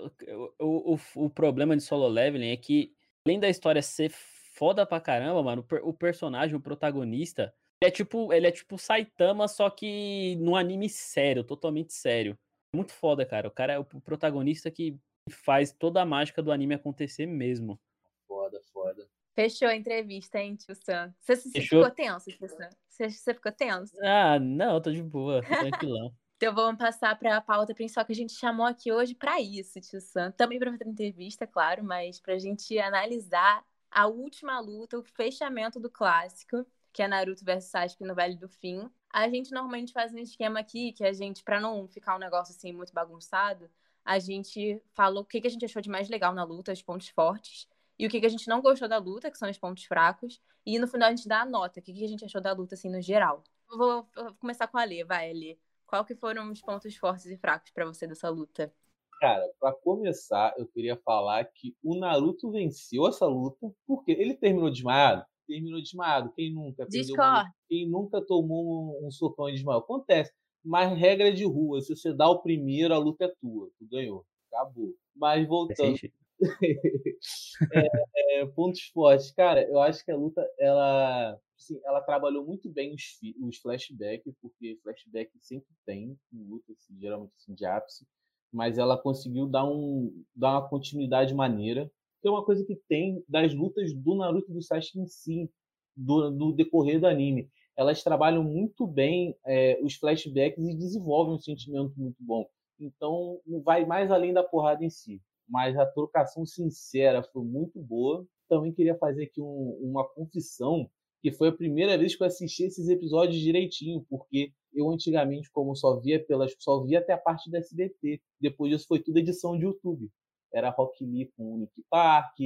o, o, o problema de Solo Leveling é que, além da história ser foda pra caramba, mano, o, o personagem, o protagonista, ele é tipo, ele é tipo Saitama, só que num anime sério, totalmente sério. Muito foda, cara. O cara é o protagonista que faz toda a mágica do anime acontecer mesmo. Foda, foda. Fechou a entrevista, hein, tio Sam? Você, você ficou tenso, tio Sam? Você, você ficou tenso? Ah, não, tô de boa, tô tranquilão. Então vamos passar para a pauta principal que a gente chamou aqui hoje para isso, tio Sam. Também para fazer entrevista, claro, mas para a gente analisar a última luta, o fechamento do clássico, que é Naruto versus Sasuke no Vale do Fim. A gente normalmente faz um esquema aqui que a gente, para não ficar um negócio assim muito bagunçado, a gente falou o que, a gente achou de mais legal na luta, os pontos fortes, e o que, a gente não gostou da luta, que são os pontos fracos, e no final a gente dá a nota, o que, a gente achou da luta assim no geral. Vou, vou começar com a Lê, vai, Lê. Qual que foram os pontos fortes e fracos pra você dessa luta? Cara, pra começar, eu queria falar que o Naruto venceu essa luta porque ele terminou desmaiado. Terminou desmaiado. Quem nunca? perdeu uma-. Quem nunca tomou um, um socão e desmaiou? Acontece. Mas regra de rua, se você dá o primeiro, a luta é tua. Tu ganhou. Acabou. Mas voltando, jeito. é, pontos fortes. Cara, eu acho que a luta, ela, assim, ela trabalhou muito bem os, os flashbacks, porque flashback sempre tem em luta, assim, geralmente assim, de ápice, mas ela conseguiu dar, um, dar uma continuidade maneira, que é uma coisa que tem das lutas do Naruto e do Sasuke em si, do, do decorrer do anime. Elas trabalham muito bem é, os flashbacks e desenvolvem um sentimento muito bom. Então, vai mais além da porrada em si. Mas a trocação sincera foi muito boa. Também queria fazer aqui um, uma confissão, que foi a primeira vez que eu assisti esses episódios direitinho, porque eu antigamente, como só via pelas, só via até a parte da SBT. Depois disso foi tudo edição de YouTube. Era Rock Lee com o Nick Park,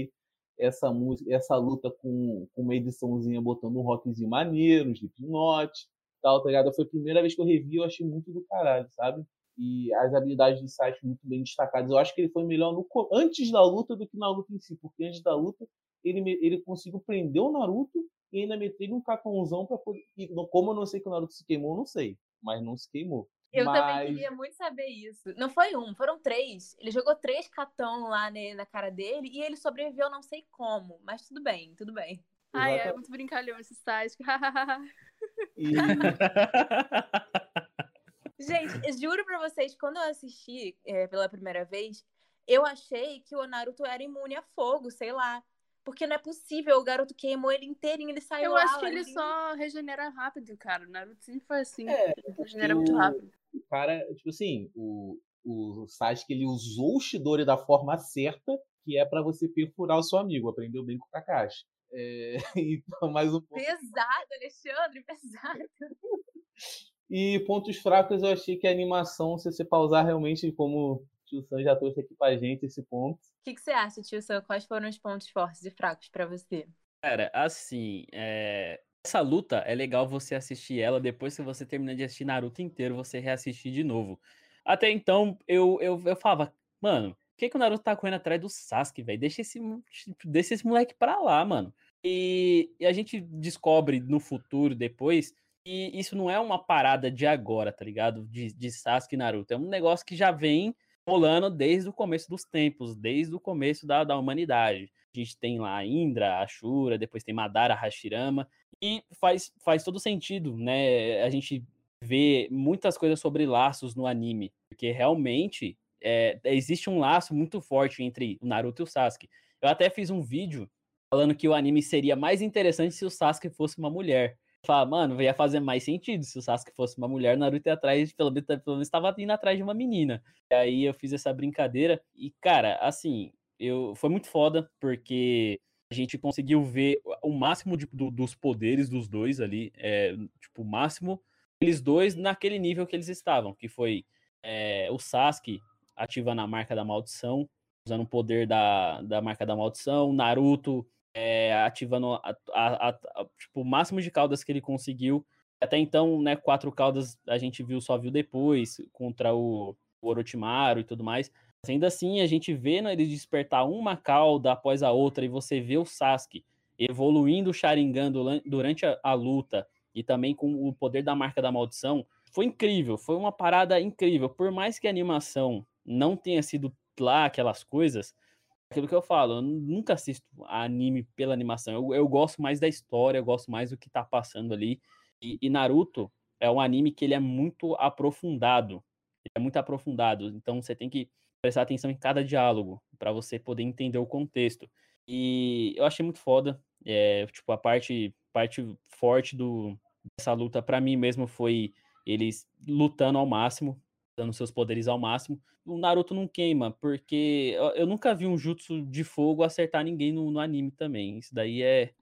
essa música, essa luta com, com uma ediçãozinha botando um rockzinho maneiro, um Slipknot, tal, tá ligado? Foi a primeira vez que eu revi, eu achei muito do caralho, sabe? E as habilidades do site muito bem destacadas. Eu acho que ele foi melhor no, antes da luta do que na luta em si, porque antes da luta ele, ele conseguiu prender o Naruto e ainda meter um cacãozão pra poder. Como eu não sei que o Naruto se queimou, não sei. Mas não se queimou. Eu mas... também queria muito saber isso. Não foi um, foram três. Ele jogou três catão lá né, na cara dele e ele sobreviveu não sei como. Mas tudo bem, tudo bem. Ai, é muito brincalhão esse site. e... Gente, eu juro pra vocês, quando eu assisti é, pela primeira vez, eu achei que o Naruto era imune a fogo, sei lá. Porque não é possível, o garoto queimou ele inteirinho, ele saiu Eu lá, acho que ele assim. só regenera rápido, cara. O Naruto sempre foi assim. É, ele regenera muito rápido. O cara, tipo assim, o, o Sasuke ele usou o Shidori da forma certa, que é para você perfurar o seu amigo. Aprendeu bem com o Kakashi. É, então, mais um ponto. Pesado, Alexandre, pesado. E pontos fracos, eu achei que a animação, se você pausar realmente, como tio Sam já trouxe aqui pra gente esse ponto. O que, que você acha, tio Sam? Quais foram os pontos fortes e fracos pra você? Cara, assim, é, essa luta é legal você assistir ela depois que você termina de assistir Naruto inteiro, você reassistir de novo. Até então, eu, eu, eu falava, mano, por que, que o Naruto tá correndo atrás do Sasuke, velho? Deixa esse, deixa esse moleque pra lá, mano. E, e a gente descobre no futuro, depois, que isso não é uma parada de agora, tá ligado? De, de Sasuke e Naruto. É um negócio que já vem rolando desde o começo dos tempos, desde o começo da, da humanidade. A gente tem lá Indra, Ashura, depois tem Madara, Hashirama, e faz, faz todo sentido, né? A gente vê muitas coisas sobre laços no anime, porque realmente é, existe um laço muito forte entre o Naruto e o Sasuke. Eu até fiz um vídeo falando que o anime seria mais interessante se o Sasuke fosse uma mulher. Fala, mano, ia fazer mais sentido se o Sasuke fosse uma mulher, Naruto ia atrás, pelo menos, pelo menos estava indo atrás de uma menina. E aí eu fiz essa brincadeira e, cara, assim, eu foi muito foda, porque a gente conseguiu ver o máximo de, do, dos poderes dos dois ali, é, tipo, o máximo eles dois naquele nível que eles estavam, que foi é, o Sasuke ativando a marca da maldição, usando o poder da, da marca da maldição, Naruto é, ativando a, a, a, tipo, o máximo de caudas que ele conseguiu. Até então, né, quatro caudas a gente viu, só viu depois, contra o, o Orochimaru e tudo mais. Mas ainda assim, a gente vê né, ele despertar uma cauda após a outra, e você vê o Sasuke evoluindo o Sharingan durante a, a luta, e também com o poder da marca da maldição, foi incrível, foi uma parada incrível. Por mais que a animação não tenha sido lá aquelas coisas, aquilo que eu falo, eu nunca assisto anime pela animação. Eu, eu gosto mais da história, eu gosto mais do que tá passando ali. E, e, Naruto é um anime que ele é muito aprofundado. É muito aprofundado. Então você tem que prestar atenção em cada diálogo para você poder entender o contexto. E eu achei muito foda. É, tipo, a parte, parte forte do, dessa luta para mim mesmo foi eles lutando ao máximo, dando seus poderes ao máximo. O Naruto não queima, porque eu, nunca vi um jutsu de fogo acertar ninguém no, no anime também. Isso daí é,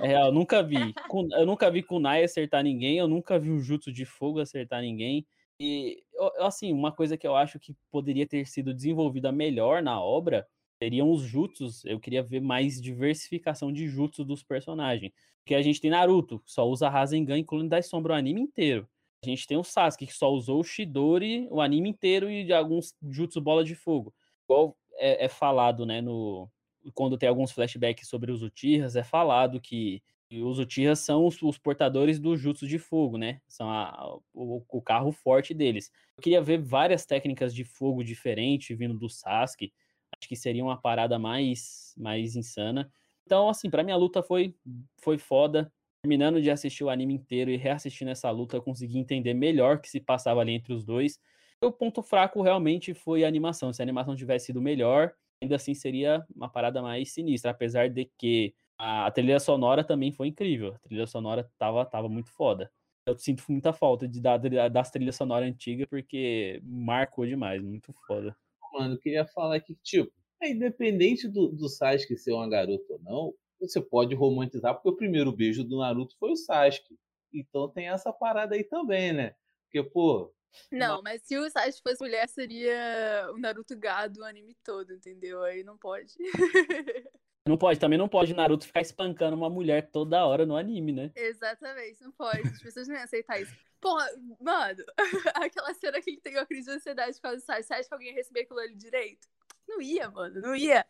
é real, eu nunca vi. Eu nunca vi Kunai acertar ninguém, eu nunca vi um jutsu de fogo acertar ninguém. E, assim, uma coisa que eu acho que poderia ter sido desenvolvida melhor na obra seriam os jutsus. Eu queria ver mais diversificação de jutsu dos personagens. Porque a gente tem Naruto, só usa Rasengan e Clone das Sombras o anime inteiro. A gente tem o Sasuke, que só usou o Shidori o anime inteiro e de alguns jutsu bola de fogo. Igual é, é falado, né, no... Quando tem alguns flashbacks sobre os Uchihas, é falado que os Uchihas são os, os, portadores do jutsu de fogo, né? São a, o, o, carro forte deles. Eu queria ver várias técnicas de fogo diferentes vindo do Sasuke. Acho que seria uma parada mais, mais insana. Então, assim, para mim a luta foi, foi foda. Terminando de assistir o anime inteiro e reassistindo essa luta, eu consegui entender melhor o que se passava ali entre os dois. O ponto fraco realmente foi a animação. Se a animação tivesse sido melhor, ainda assim seria uma parada mais sinistra, apesar de que a trilha sonora também foi incrível. A trilha sonora tava, tava muito foda. Eu sinto muita falta de dar, das trilhas sonoras antigas, porque marcou demais, muito foda. Mano, eu queria falar que, tipo, é independente do, do Sasuke ser uma garota ou não, você pode romantizar, porque o primeiro beijo do Naruto foi o Sasuke. Então tem essa parada aí também, né? Porque, pô. Não, mas se o Sasuke fosse mulher, seria o Naruto gado o anime todo, entendeu? Aí não pode. Não pode, também não pode Naruto ficar espancando uma mulher toda hora no anime, né? Exatamente, não pode. As pessoas não iam aceitar isso. Porra, mano, aquela cena que ele tem uma crise de ansiedade por causa do Sasuke, você acha que alguém ia receber aquilo ali direito? Não ia, mano, não ia.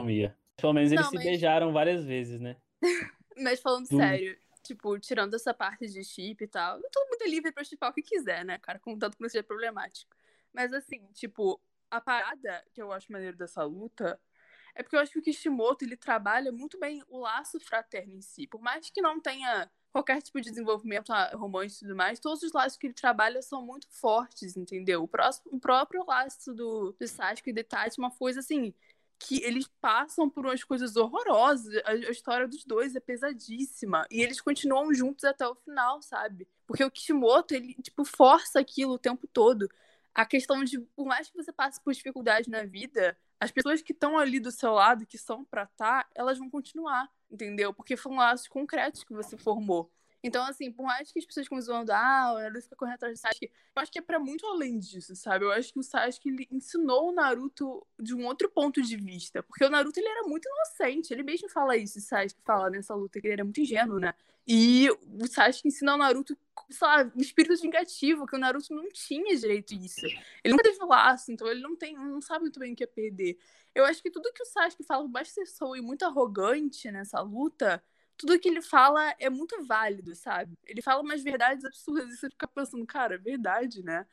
Não ia. Pelo menos eles Não, se mas- beijaram várias vezes, né? Mas falando sério, tipo, tirando essa parte de chip e tal, todo mundo é livre pra chipar o que quiser, né, cara? Contanto que não seja problemático. Mas assim, tipo, a parada que eu acho maneiro dessa luta é porque eu acho que o Kishimoto, ele trabalha muito bem o laço fraterno em si. Por mais que não tenha qualquer tipo de desenvolvimento ah, romântico e tudo mais, todos os laços que ele trabalha são muito fortes, entendeu? O, próximo, o próprio laço do, do Sasuke e Itachi é uma coisa assim, que eles passam por umas coisas horrorosas. A, história dos dois é pesadíssima. E eles continuam juntos até o final, sabe? Porque o Kishimoto, ele, tipo, força aquilo o tempo todo. A questão de, por mais que você passe por dificuldade na vida, as pessoas que estão ali do seu lado, que são pra estar, elas vão continuar, entendeu? Porque foram laços concretos que você formou. Então, assim, por mais que as pessoas ficam zoando, ah, o Naruto fica correndo atrás do Sasuke, eu acho que é pra muito além disso, sabe? Eu acho que o Sasuke ele ensinou o Naruto de um outro ponto de vista. Porque o Naruto, ele era muito inocente. Ele mesmo fala isso, o Sasuke fala nessa luta, que ele era muito ingênuo, né? E o Sasuke ensina o Naruto, sei lá, um espírito vingativo, que o Naruto não tinha direito isso. Ele nunca teve laço, então ele não tem, não sabe muito bem o que é perder. Eu acho que tudo que o Sasuke fala, por mais que você soe muito arrogante nessa luta, tudo que ele fala é muito válido, sabe? Ele fala umas verdades absurdas e você fica pensando, cara, é verdade, né?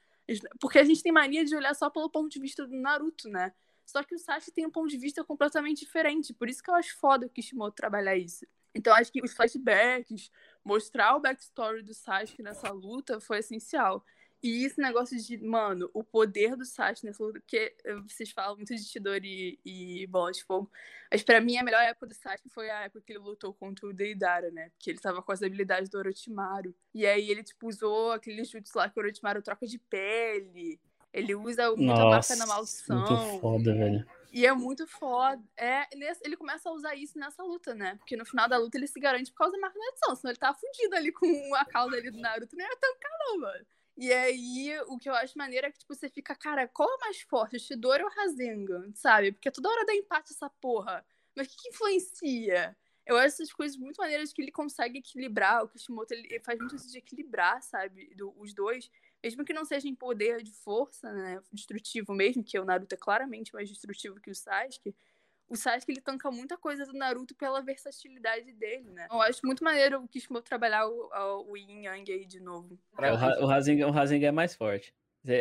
Porque a gente tem mania de olhar só pelo ponto de vista do Naruto, né? Só que o Sasuke tem um ponto de vista completamente diferente. Por isso que eu acho foda o Kishimoto trabalhar isso. Então acho que os flashbacks, mostrar o backstory do Sasuke nessa luta foi essencial. E esse negócio de, mano, o poder do Sasuke nessa luta, porque vocês falam muito de Chidori e, e Bola de Fogo, mas pra mim a melhor época do Sasuke foi a época que ele lutou contra o Deidara, né? Porque ele tava com as habilidades do Orochimaru. E aí ele, tipo, usou aquele jutsu lá que o Orochimaru troca de pele. Ele usa muita marca na maldição. muito foda, velho. E é muito foda. É, ele, ele começa a usar isso nessa luta, né? Porque no final da luta ele se garante por causa da marca da edição. Senão ele tava fudido ali com a cauda ali do Naruto. Não ia tancar, não, mano. E aí, o que eu acho maneiro é que, tipo, você fica, cara, qual é o mais forte? O Shidori ou o Rasengan, sabe? Porque toda hora dá empate essa porra. Mas o que, que influencia? Eu acho essas coisas muito maneiras que ele consegue equilibrar. O Kishimoto, ele faz muito isso de equilibrar, sabe? Do, os dois. Mesmo que não seja em poder de força, né? Destrutivo mesmo, que o Naruto é claramente mais destrutivo que o Sasuke. O Sasuke, ele tanca muita coisa do Naruto pela versatilidade dele, né? Eu acho muito maneiro o Kishimoto trabalhar o, o Yin Yang aí de novo. É, o, o Rasengan, o Rasengan é mais forte.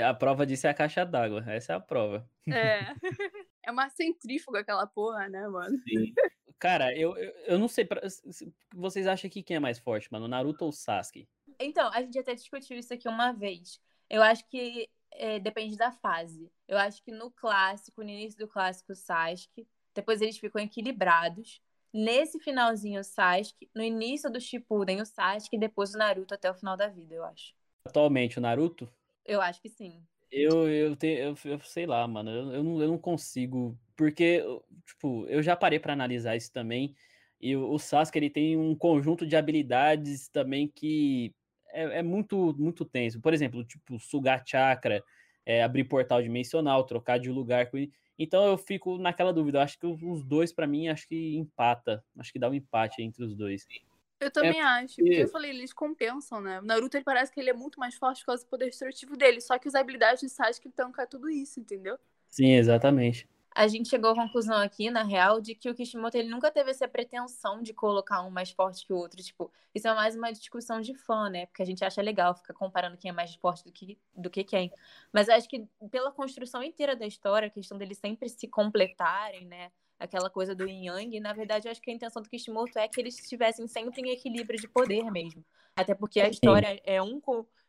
A prova disso é a caixa d'água. Essa é a prova. É. é uma centrífuga aquela porra, né, mano? Sim. Cara, eu, eu, eu não sei. pra- Vocês acham que quem é mais forte, mano? O Naruto ou o Sasuke? Então, a gente até discutiu isso aqui uma vez. Eu acho que é, depende da fase. Eu acho que no clássico, no início do clássico, o Sasuke. Depois eles ficam equilibrados. Nesse finalzinho, o Sasuke. No início do Shippuden, o Sasuke. E depois o Naruto até o final da vida, eu acho. Atualmente, o Naruto? Eu acho que sim. Eu, eu, te, eu, eu sei lá, mano. Eu, eu, não, eu não consigo. Porque, tipo, eu já parei pra analisar isso também. E o, o Sasuke, ele tem um conjunto de habilidades também que é, é muito, muito tenso. Por exemplo, tipo, sugar chakra, é, abrir portal dimensional, trocar de lugar com. Então eu fico naquela dúvida. Eu acho que os dois, pra mim, acho que empata. Acho que dá um empate entre os dois. Eu também acho. Porque eu falei, eles compensam, né? O Naruto, ele parece que ele é muito mais forte por causa do poder destrutivo dele. Só que as habilidades do Sasuke tancam tudo isso, entendeu? Sim, exatamente. A gente chegou à conclusão aqui, na real, de que o Kishimoto ele nunca teve essa pretensão de colocar um mais forte que o outro. Tipo, isso é mais uma discussão de fã, né? Porque a gente acha legal ficar comparando quem é mais forte do que, do que quem. Mas acho que pela construção inteira da história, a questão deles sempre se completarem, né? Aquela coisa do yin yang, na verdade, eu acho que a intenção do Kishimoto é que eles estivessem sempre em equilíbrio de poder mesmo. Até porque a história é um.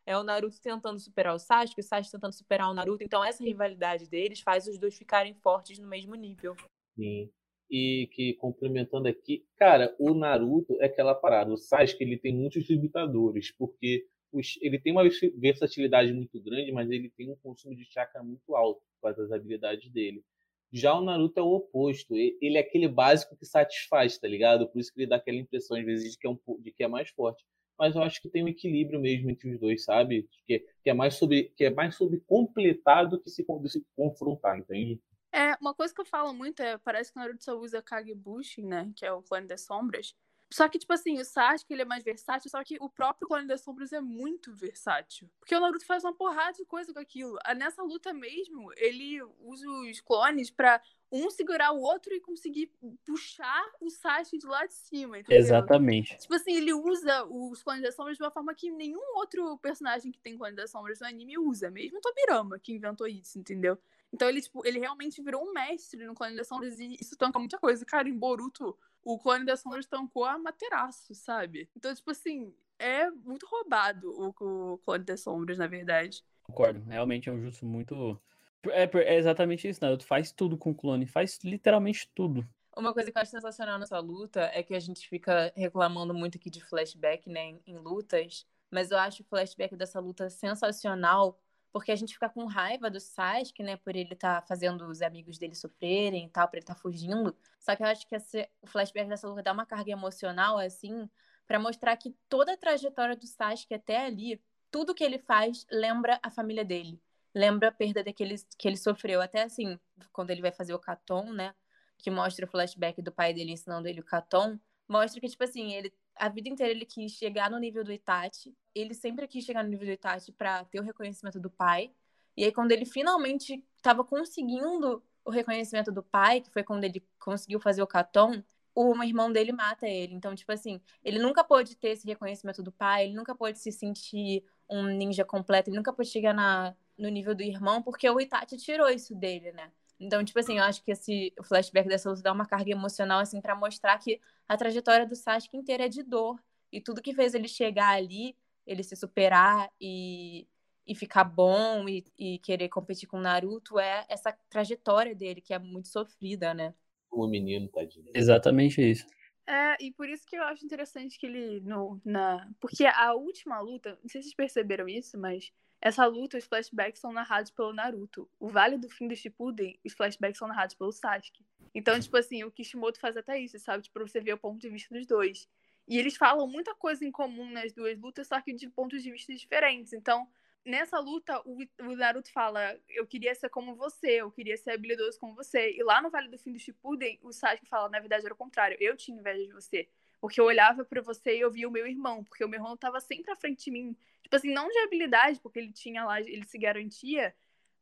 É o Naruto tentando superar o Sasuke, o Sasuke tentando superar o Naruto. Então, essa rivalidade deles faz os dois ficarem fortes no mesmo nível. Sim. E que complementando aqui, cara, o Naruto é aquela parada. O Sasuke ele tem muitos limitadores, porque os- ele tem uma versatilidade muito grande, mas ele tem um consumo de chakra muito alto causa das habilidades dele. Já o Naruto é o oposto. Ele é aquele básico que satisfaz, tá ligado? Por isso que ele dá aquela impressão, às vezes, de que é, um, de que é mais forte. Mas eu acho que tem um equilíbrio mesmo entre os dois, sabe? Que, que é mais sobre que é mais sobre completar do que se, se confrontar, entende? É, uma coisa que eu falo muito é, parece que o Naruto só usa Kagebushin, né, que é o clone das sombras. Só que, tipo assim, o Sasuke, ele é mais versátil, só que o próprio clone das sombras é muito versátil. Porque o Naruto faz uma porrada de coisa com aquilo. Ah, Nessa luta mesmo, ele usa os clones pra um segurar o outro e conseguir puxar o Sasuke de lá de cima, entendeu? Exatamente. Tipo assim, ele usa os clones das sombras de uma forma que nenhum outro personagem que tem clone das sombras no anime usa. Mesmo o Tobirama, que inventou isso, entendeu? Então ele, tipo, ele realmente virou um mestre no clone das sombras e isso tanca muita coisa. Cara, em Boruto, o clone das sombras tancou a Materaço, sabe? Então, tipo assim, é muito roubado o, o clone das sombras, na verdade. Concordo. Realmente é um jutsu muito. É, é exatamente isso, Naruto faz tudo com o clone, faz literalmente tudo. Uma coisa que eu acho sensacional nessa luta é que a gente fica reclamando muito aqui de flashback, né, em, em lutas, mas eu acho o flashback dessa luta sensacional, porque a gente fica com raiva do Sasuke, né, por ele estar fazendo os amigos dele sofrerem e tal, por ele estar fugindo. Só que eu acho que esse, o flashback dessa luta dá uma carga emocional, assim, pra mostrar que toda a trajetória do Sasuke até ali, tudo que ele faz lembra a família dele. Lembra a perda daquele, que ele sofreu. Até assim, quando ele vai fazer o Katon, né? que mostra o flashback do pai dele ensinando ele o Katon, mostra que, tipo assim, ele a vida inteira ele quis chegar no nível do Itachi, ele sempre quis chegar no nível do Itachi pra ter o reconhecimento do pai, e aí quando ele finalmente tava conseguindo o reconhecimento do pai, que foi quando ele conseguiu fazer o Katon, o irmão dele mata ele. Então, tipo assim, ele nunca pôde ter esse reconhecimento do pai, ele nunca pôde se sentir um ninja completo, ele nunca pôde chegar na, no nível do irmão, porque o Itachi tirou isso dele, né? Então, tipo assim, eu acho que esse o flashback dessa luta dá uma carga emocional, assim, para mostrar que a trajetória do Sasuke inteira é de dor. E tudo que fez ele chegar ali, ele se superar e, e ficar bom e, e querer competir com o Naruto é essa trajetória dele, que é muito sofrida, né? O menino, tadinho. Exatamente isso. É, e por isso que eu acho interessante que ele. No, na... Porque a última luta, não sei se vocês perceberam isso, mas essa luta, os flashbacks são narrados pelo Naruto. O Vale do Fim do Shippuden, os flashbacks são narrados pelo Sasuke. Então, tipo assim, o Kishimoto faz até isso, sabe? Tipo, pra você ver o ponto de vista dos dois. E eles falam muita coisa em comum nas duas lutas, só que de pontos de vista diferentes. Então, nessa luta, o, o Naruto fala: Eu queria ser como você, eu queria ser habilidoso como você. E lá no Vale do Fim do Shippuden, o Sasuke fala: Na verdade, era o contrário. Eu tinha inveja de você. Porque eu olhava pra você e eu via o meu irmão. Porque o meu irmão tava sempre à frente de mim. Tipo assim, não de habilidade, porque ele tinha lá, ele se garantia.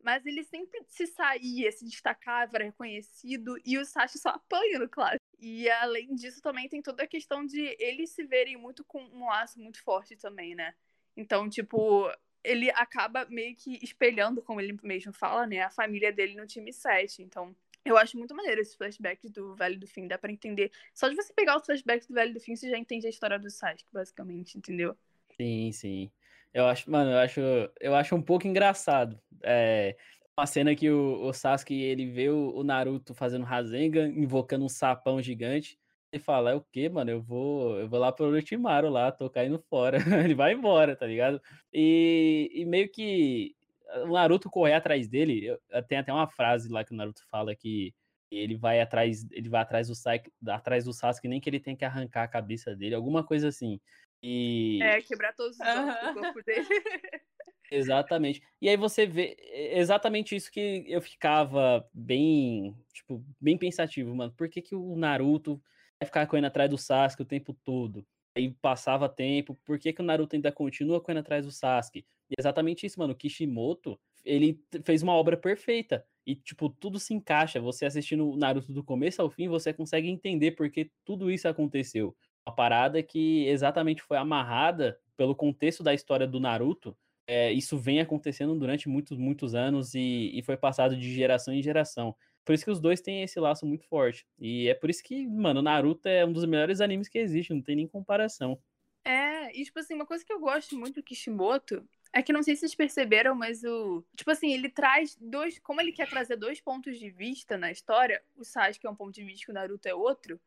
Mas ele sempre se saía, se destacava, era reconhecido. E o Sasuke só apanha no clássico. E além disso, também tem toda a questão de eles se verem muito com um laço muito forte também, né? Então, tipo, ele acaba meio que espelhando, como ele mesmo fala, né? A família dele no time 7. Então, eu acho muito maneiro esses flashbacks do Velho do Fim. Dá pra entender. Só de você pegar os flashbacks do Velho do Fim, você já entende a história do Sasuke, basicamente, entendeu? Sim, sim. Eu acho, mano, eu acho, eu acho um pouco engraçado. É, uma cena que o, o Sasuke, ele vê o, o Naruto fazendo Rasengan, invocando um sapão gigante. Ele fala, é o quê, mano? Eu vou, eu vou lá pro Orochimaru lá, tô caindo fora. ele vai embora, tá ligado? E, e meio que o Naruto correr atrás dele, eu- tem até uma frase lá que o Naruto fala que ele vai atrás, ele vai atrás do Sasuke, atrás do Sasuke, nem que ele tem que arrancar a cabeça dele, alguma coisa assim. E É, quebrar todos os ossos do corpo dele. Exatamente. E aí você vê é exatamente isso que eu ficava bem, tipo, bem pensativo, mano. Por que, que o Naruto vai ficar correndo atrás do Sasuke o tempo todo? Aí passava tempo, por que, que o Naruto ainda continua correndo atrás do Sasuke? E é exatamente isso, mano. O Kishimoto, ele fez uma obra perfeita. E, tipo, tudo se encaixa. Você assistindo o Naruto do começo ao fim, você consegue entender por que tudo isso aconteceu. Uma parada que exatamente foi amarrada pelo contexto da história do Naruto é, isso vem acontecendo durante muitos, muitos anos e, e foi passado de geração em geração. Por isso que os dois têm esse laço muito forte. E é por isso que, mano, Naruto é um dos melhores animes que existe, não tem nem comparação. É, e tipo assim, uma coisa que eu gosto muito do Kishimoto é que não sei se vocês perceberam, mas o. Tipo assim, ele traz dois. Como ele quer trazer dois pontos de vista na história, o Sasuke é um ponto de vista e o Naruto é outro.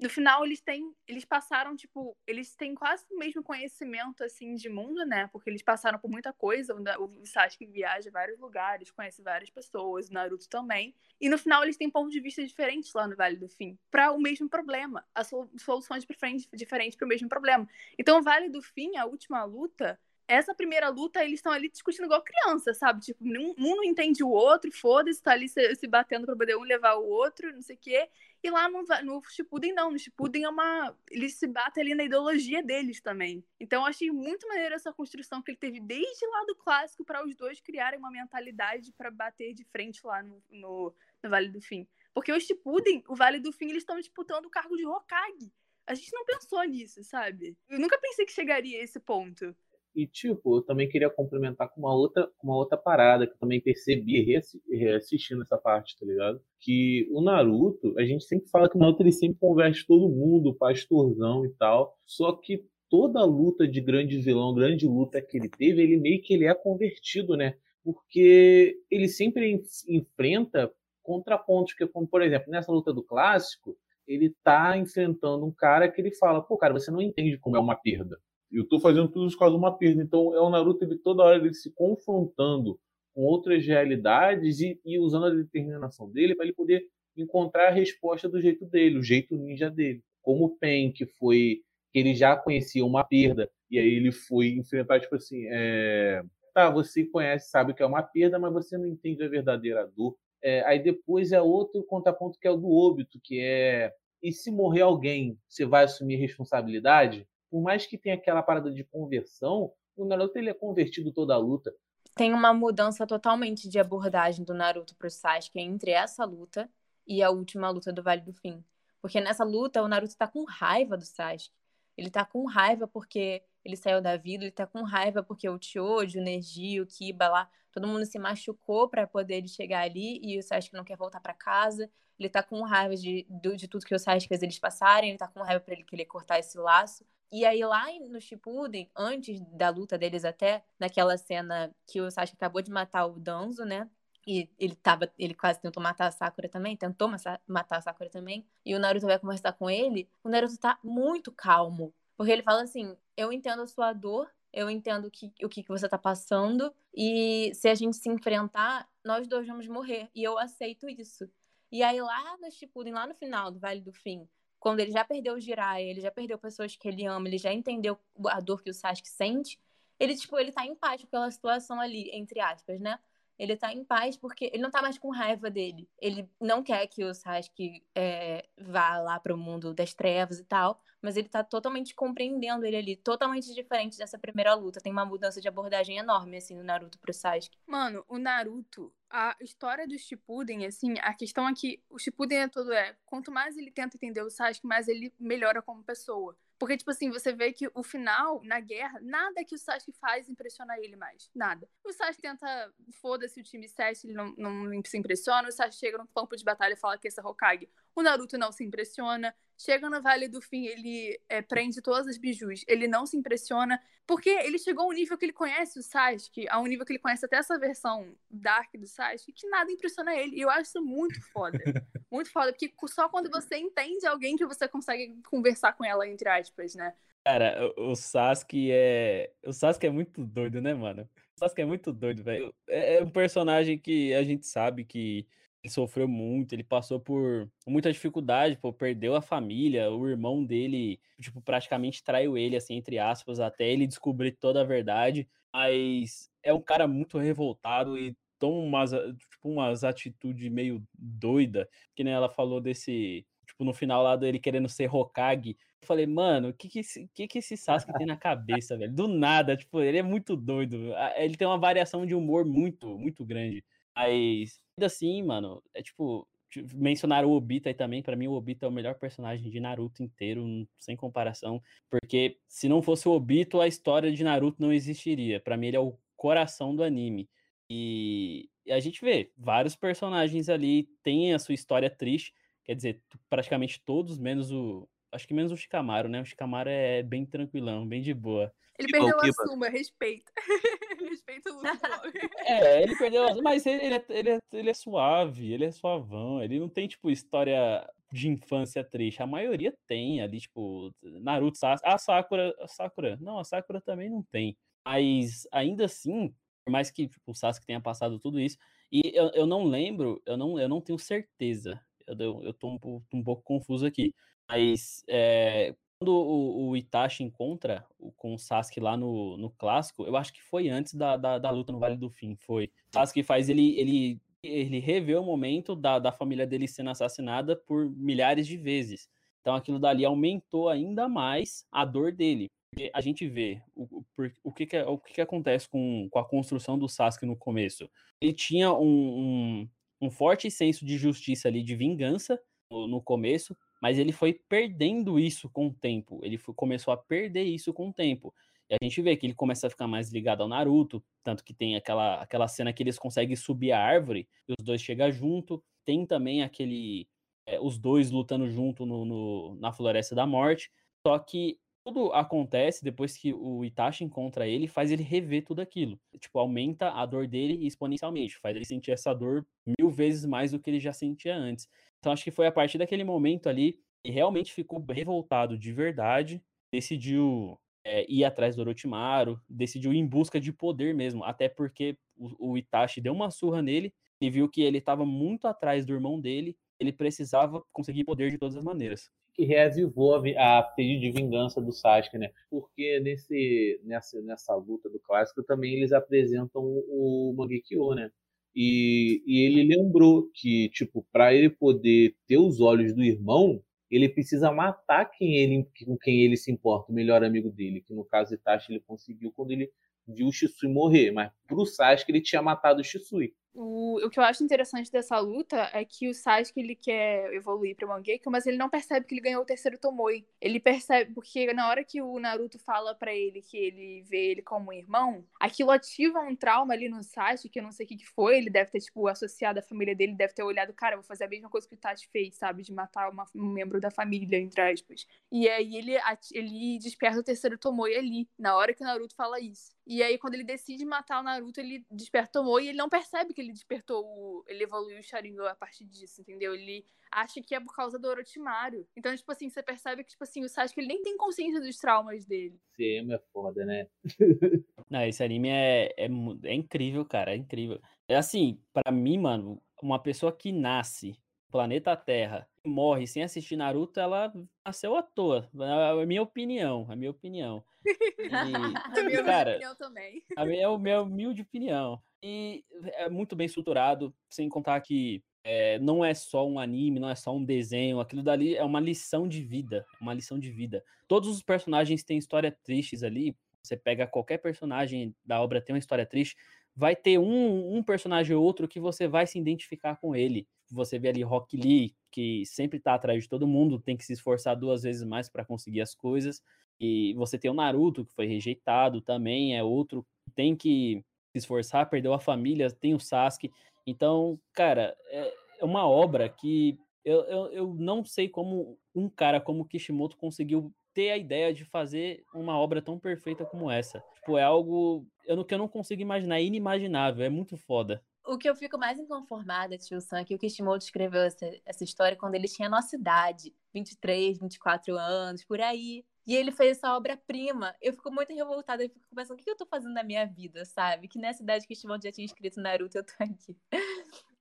No final eles têm, eles passaram tipo, eles têm quase o mesmo conhecimento assim de mundo, né? Porque eles passaram por muita coisa, o Sasuke viaja a vários lugares, conhece várias pessoas, o Naruto também. E no final eles têm pontos de vista diferentes lá no Vale do Fim, para o mesmo problema, as soluções diferentes diferentes para o mesmo problema. Então o Vale do Fim, a última luta, essa primeira luta, eles estão ali discutindo igual criança, sabe? Tipo, um, um não entende o outro, foda-se, tá ali se, se batendo pra poder um levar o outro, não sei o quê. E lá no, no Shippuden, não. No Shippuden é uma... Eles se batem ali na ideologia deles também. Então, eu achei muito maneiro essa construção que ele teve desde lá do clássico para os dois criarem uma mentalidade para bater de frente lá no, no, no Vale do Fim. Porque o Shippuden, o Vale do Fim, eles estão disputando o cargo de Hokage. A gente não pensou nisso, sabe? Eu nunca pensei que chegaria a esse ponto. E, tipo, eu também queria complementar com uma outra, uma outra parada que eu também percebi reassistindo essa parte, tá ligado? Que o Naruto, a gente sempre fala que o Naruto ele sempre converte todo mundo, pastorzão e tal. Só que toda luta de grande vilão, grande luta que ele teve, ele meio que ele é convertido, né? Porque ele sempre enfrenta contrapontos, que como por exemplo, nessa luta do clássico, ele tá enfrentando um cara que ele fala, pô, cara, você não entende como é uma perda. Eu tô fazendo tudo isso por causa de uma perda. Então é o Naruto ele toda hora ele se confrontando com outras realidades e, e usando a determinação dele para ele poder encontrar a resposta do jeito dele, o jeito ninja dele. Como o Pen, que foi que ele já conhecia uma perda e aí ele foi enfrentar tipo assim, é... tá, você conhece, sabe que é uma perda, mas você não entende a verdadeira dor. É, aí depois é outro contraponto que é o do óbito, que é e se morrer alguém, você vai assumir responsabilidade? Por mais que tenha aquela parada de conversão, o Naruto ele é convertido toda a luta. Tem uma mudança totalmente de abordagem do Naruto pro Sasuke entre essa luta e a última luta do Vale do Fim. Porque nessa luta o Naruto tá com raiva do Sasuke. Ele tá com raiva porque ele saiu da vida, ele tá com raiva porque o Choji, o Neji, o Kiba lá, todo mundo se machucou para poder ele chegar ali e o Sasuke não quer voltar para casa. Ele tá com raiva de, de, de, tudo que o Sasuke fez eles passarem, ele tá com raiva para ele querer cortar esse laço. E aí lá no Shippuden, antes da luta deles até, naquela cena que o Sasuke acabou de matar o Danzo, né? E ele tava, ele quase tentou matar a Sakura também, tentou matar a Sakura também. E o Naruto vai conversar com ele. O Naruto tá muito calmo. Porque ele fala assim: Eu entendo a sua dor, eu entendo que, o que, que você tá passando. E se a gente se enfrentar, nós dois vamos morrer. E eu aceito isso. E aí lá no Shippuden, lá no final do Vale do Fim, quando ele já perdeu o Jiraiya, ele já perdeu pessoas que ele ama, ele já entendeu a dor que o Sasuke sente, ele, tipo, ele tá em paz com aquela situação ali, entre aspas, né? Ele tá em paz porque ele não tá mais com raiva dele. Ele não quer que o Sasuke é, vá lá pro mundo das trevas e tal, mas ele tá totalmente compreendendo ele ali, totalmente diferente dessa primeira luta. Tem uma mudança de abordagem enorme, assim, no Naruto pro Sasuke. Mano, o Naruto, a história do Shippuden, assim, a questão é que o Shippuden é todo é, quanto mais ele tenta entender o Sasuke, mais ele melhora como pessoa. Porque, tipo assim, você vê que o final, na guerra, nada que o Sasuke faz impressiona ele mais. Nada. O Sasuke tenta, foda-se o time 7, ele não, não se impressiona. O Sasuke chega no campo de batalha e fala que esse é Hokage. O Naruto não se impressiona. Chega no Vale do Fim, ele é, prende todas as bijus. Ele não se impressiona, porque ele chegou ao nível que ele conhece o Sasuke, a um nível que ele conhece até essa versão Dark do Sasuke, que nada impressiona ele. E eu acho isso muito foda. muito foda, porque só quando você entende alguém que você consegue conversar com ela, entre aspas, né? Cara, o Sasuke é. O Sasuke é muito doido, né, mano? O Sasuke é muito doido, velho. É, é um personagem que a gente sabe que ele sofreu muito, ele passou por muita dificuldade, pô, perdeu a família, o irmão dele, tipo, praticamente traiu ele, assim, entre aspas, até ele descobrir toda a verdade, mas é um cara muito revoltado e toma umas, tipo, umas atitudes meio doida, que nem ela falou desse, tipo, no final lá dele querendo ser Hokage, eu falei, mano, o que que que que esse Sasuke tem na cabeça, velho? Do nada, tipo, ele é muito doido, ele tem uma variação de humor muito, muito grande, mas ainda assim, mano, é tipo, mencionar o Obita aí também, para mim o Obita é o melhor personagem de Naruto inteiro, sem comparação, porque se não fosse o Obito, a história de Naruto não existiria. Para mim ele é o coração do anime. E, e a gente vê, vários personagens ali têm a sua história triste, quer dizer, praticamente todos, menos o, acho que menos o Shikamaru, né? O Shikamaru é bem tranquilão, bem de boa. Ele perdeu a Suma, respeita. respeita o Luffy É, ele perdeu mas ele, ele, é, ele, é, ele é suave, ele é suavão, ele não tem, tipo, história de infância triste. A maioria tem ali, tipo, Naruto. A Sakura, a Sakura. Não, a Sakura também não tem. Mas ainda assim, por mais que tipo, o Sasuke tenha passado tudo isso, e eu, eu não lembro, eu não, eu não tenho certeza. Eu, eu, eu tô um, um pouco confuso aqui. Mas é, quando o, o, Itachi encontra o, com o Sasuke lá no, no clássico, eu acho que foi antes da, da, da luta no Vale do Fim. Foi. Sasuke faz ele, ele, ele rever o momento da, da família dele sendo assassinada por milhares de vezes. Então aquilo dali aumentou ainda mais a dor dele. Porque a gente vê o, o, o, que, que, o que, que acontece com, com a construção do Sasuke no começo. Ele tinha um, um, um forte senso de justiça ali, de vingança no, no começo, mas ele foi perdendo isso com o tempo. Ele foi, começou a perder isso com o tempo. E a gente vê que ele começa a ficar mais ligado ao Naruto, tanto que tem aquela, aquela cena que eles conseguem subir a árvore e os dois chegam junto. Tem também aquele. É, os dois lutando junto no, no, na Floresta da Morte. Só que tudo acontece depois que o Itachi encontra ele, faz ele rever tudo aquilo. Tipo, aumenta a dor dele exponencialmente, faz ele sentir essa dor mil vezes mais do que ele já sentia antes. Então acho que foi a partir daquele momento ali que realmente ficou revoltado de verdade, decidiu é, ir atrás do Orochimaru, decidiu ir em busca de poder mesmo, até porque o, o Itachi deu uma surra nele e viu que ele estava muito atrás do irmão dele, ele precisava conseguir poder de todas as maneiras que reavivou a, a pedido de vingança do Sasuke, né? Porque nesse, nessa, nessa luta do clássico também eles apresentam o, o né? E, e ele lembrou que, tipo, para ele poder ter os olhos do irmão, ele precisa matar quem ele, com quem ele se importa, o melhor amigo dele, que no caso Itachi ele conseguiu quando ele viu o Shisui morrer, mas pro Sasuke ele tinha matado o Shisui. O, o que eu acho interessante dessa luta é que o Sasuke ele quer evoluir para Mangekyo, mas ele não percebe que ele ganhou o terceiro Tomoe. Ele percebe porque na hora que o Naruto fala para ele que ele vê ele como um irmão, aquilo ativa um trauma ali no Sasuke, que eu não sei o que, que foi, ele deve ter tipo associado a família dele, deve ter olhado, cara, vou fazer a mesma coisa que o Itachi fez, sabe, de matar uma, um membro da família entre aspas. E aí ele ele desperta o terceiro Tomoe ali, na hora que o Naruto fala isso. E aí, quando ele decide matar o Naruto, ele desperta o e ele não percebe que ele despertou o. Ele evoluiu o Sharingan a partir disso, entendeu? Ele acha que é por causa do Orochimaru. Então, tipo assim, você percebe que, tipo assim, o Sasuke ele nem tem consciência dos traumas dele. Esse anime é foda, né? não, esse anime é, é, é incrível, cara. É incrível. É assim, para mim, mano, uma pessoa que nasce planeta Terra e morre sem assistir Naruto, ela nasceu à toa. É a minha opinião, a minha opinião. E, a minha cara, opinião também. A minha, é a minha humilde opinião. E é muito bem estruturado, sem contar que é, não é só um anime, não é só um desenho, aquilo dali é uma lição de vida, uma lição de vida. Todos os personagens têm histórias tristes ali. Você pega qualquer personagem da obra tem uma história triste, vai ter um, um personagem ou outro que você vai se identificar com ele. Você vê ali Rock Lee, que sempre tá atrás de todo mundo, tem que se esforçar duas vezes mais para conseguir as coisas. E você tem o Naruto, que foi rejeitado também, é outro que tem que esforçar, perdeu a família, tem o Sasuke. Então, cara, é, é uma obra que eu, eu, eu não sei como um cara como Kishimoto conseguiu ter a ideia de fazer uma obra tão perfeita como essa. Tipo, é algo eu, que eu não consigo imaginar, é inimaginável, é muito foda. O que eu fico mais inconformada, tio Sam, é que o Kishimoto escreveu essa, essa história quando ele tinha a nossa idade, 23, 24 anos, por aí. E ele fez essa obra-prima. Eu fico muito revoltada, eu fico pensando, o que eu tô fazendo na minha vida, sabe? Que nessa idade que Kishimoto já tinha escrito Naruto, eu tô aqui.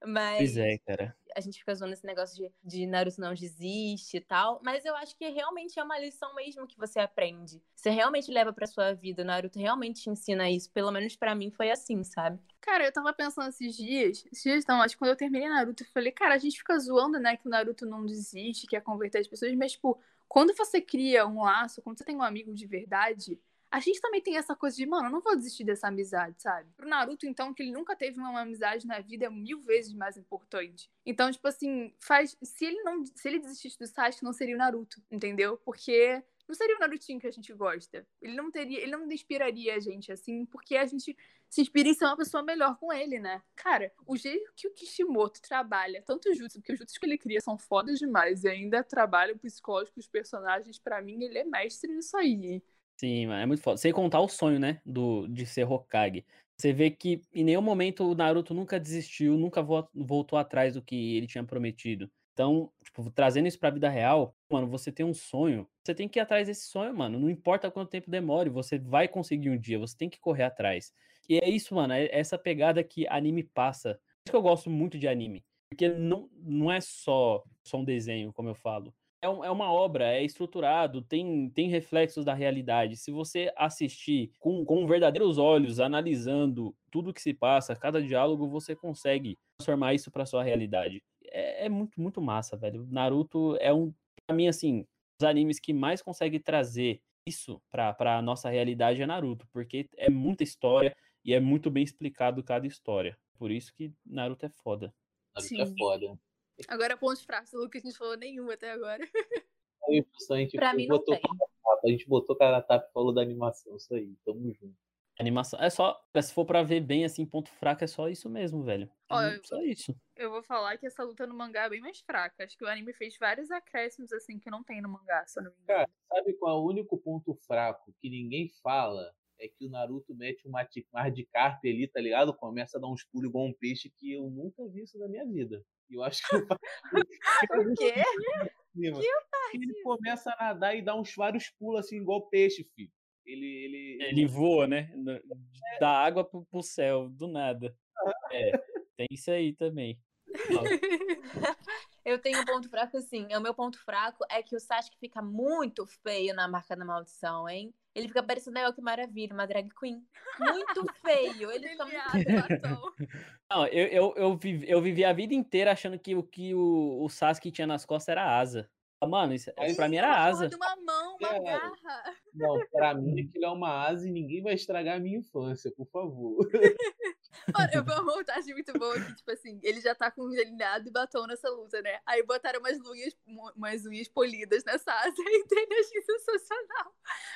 Mas. Pois é, cara. A gente fica zoando esse negócio de, de Naruto não desiste e tal. Mas eu acho que realmente é uma lição mesmo que você aprende. Você realmente leva pra sua vida. Naruto realmente te ensina isso. Pelo menos para mim foi assim, sabe? Cara, eu tava pensando esses dias. Esses dias não, acho que quando eu terminei Naruto, eu falei, cara, a gente fica zoando, né, que o Naruto não desiste, quer converter as pessoas, mas, tipo, quando você cria um laço, quando você tem um amigo de verdade a gente também tem essa coisa de, mano, eu não vou desistir dessa amizade, sabe? Pro Naruto, então, que ele nunca teve uma amizade na vida é mil vezes mais importante. Então, tipo assim, faz. Se ele não. Se ele desistisse do Sasuke, não seria o Naruto, entendeu? Porque não seria o Narutinho que a gente gosta. Ele não teria, ele não inspiraria a gente assim, porque a gente se inspira em ser uma pessoa melhor com ele, né? Cara, o jeito que o Kishimoto trabalha, tanto o porque os jutsus que ele cria são fodas demais e ainda trabalha o psicológico dos personagens, para mim ele é mestre nisso aí. Sim, é muito foda. Sem contar o sonho, né, do, de ser Hokage. Você vê que em nenhum momento o Naruto nunca desistiu, nunca voltou atrás do que ele tinha prometido. Então, tipo, trazendo isso pra vida real, mano, você tem um sonho, você tem que ir atrás desse sonho, mano. Não importa quanto tempo demore, você vai conseguir um dia, você tem que correr atrás. E é isso, mano, é essa pegada que anime passa. Por isso que eu gosto muito de anime. Porque não, não é só, só um desenho, como eu falo. É, um- é uma obra, é estruturado, tem, tem reflexos da realidade. Se você assistir com, com verdadeiros olhos, analisando tudo que se passa, cada diálogo, você consegue transformar isso pra sua realidade. É, é muito, muito massa, velho. Naruto é um, pra mim, assim, os animes que mais consegue trazer isso pra, pra nossa realidade é Naruto, porque é muita história e é muito bem explicado cada história. Por isso que Naruto é foda. Naruto é Sim. foda. Agora, pontos fracos, o Lucas, a gente falou nenhum até agora. Pessoal, a gente Pra mim não botou tem. cara a tapa, a gente botou cara tapa e falou da animação. Isso aí, tamo junto. Animação. É só. Se for pra ver bem assim, ponto fraco, é só isso mesmo, velho. É Olha, muito- só isso. Eu vou falar que essa luta no mangá é bem mais fraca. Acho que o anime fez vários acréscimos assim que não tem no mangá, se eu não me engano. Cara, sabe qual é o único ponto fraco que ninguém fala? É que o Naruto mete um mati- mar de carpe ali, tá ligado? Começa a dar uns pulos igual um peixe que eu nunca vi isso na minha vida. E eu acho que O quê? cima. Ele começa a nadar e dá uns vários pulos assim, igual peixe, filho. Ele, ele, Ele voa, né? no- Da água pro, pro céu, do nada. É, tem isso aí também. Eu tenho um ponto fraco, assim. O meu ponto fraco é que o Sasuke fica muito feio na marca da maldição, hein? Ele fica parecendo a que maravilha, uma drag queen. Muito feio. Ele fica muito. Não, eu, eu, eu, vivi, eu vivi a vida inteira achando que o que o, o Sasuke tinha nas costas era asa. Mano, isso, Aí- pra mim era asa. de uma mão, uma Cara, garra. Não, pra mim aquilo é uma asa e ninguém vai estragar a minha infância, por favor. Mano, eu vi uma montagem muito boa que, tipo assim, ele já tá com um delineado e batom nessa luta, né? Aí botaram umas unhas, umas unhas polidas nessa asa e tem achei sensacional.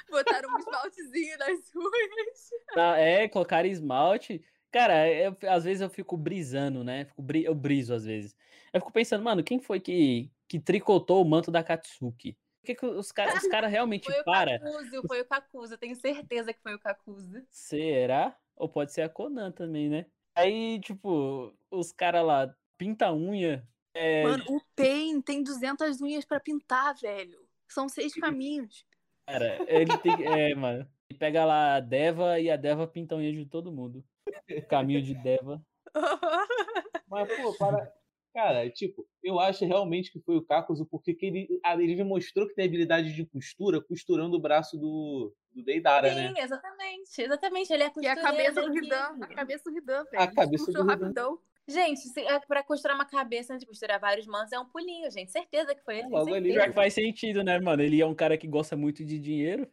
Botaram um esmaltezinho nas unhas. Ah, É, colocaram esmalte. Cara, eu- às vezes eu fico brisando, né? Fico bri- eu briso às vezes. Eu fico pensando, mano, quem foi que, que tricotou o manto da Katsuki? Por que, que os caras os cara realmente Foi o param? Kakuzu, foi o Kakuzu. Eu tenho certeza que foi o Kakuzu. Será? Ou pode ser a Conan também, né? Aí, tipo, os caras lá pinta a unha. É, Mano, o Pain tem 200 unhas pra pintar, velho. São seis caminhos. cara, ele tem. É, mano. Ele pega lá a Deva e a Deva pinta a unha de todo mundo. O caminho de Deva. Mas, pô, para. Cara, tipo, eu acho realmente que foi o Kakuzu, porque que ele, ele já mostrou que tem habilidade de costura, costurando o braço do, do Deidara, né? Sim, exatamente. Exatamente. Ele é E a costureiro cabeça do. Ridan. A cabeça do Ridan, velho. A cabeça do Ridan. rapidão. Gente, se é pra costurar uma cabeça antes de costurar vários manos, é um pulinho, gente. Certeza que foi ele. Logo ali, certeza. Que faz sentido, né, mano? Ele é um cara que gosta muito de dinheiro.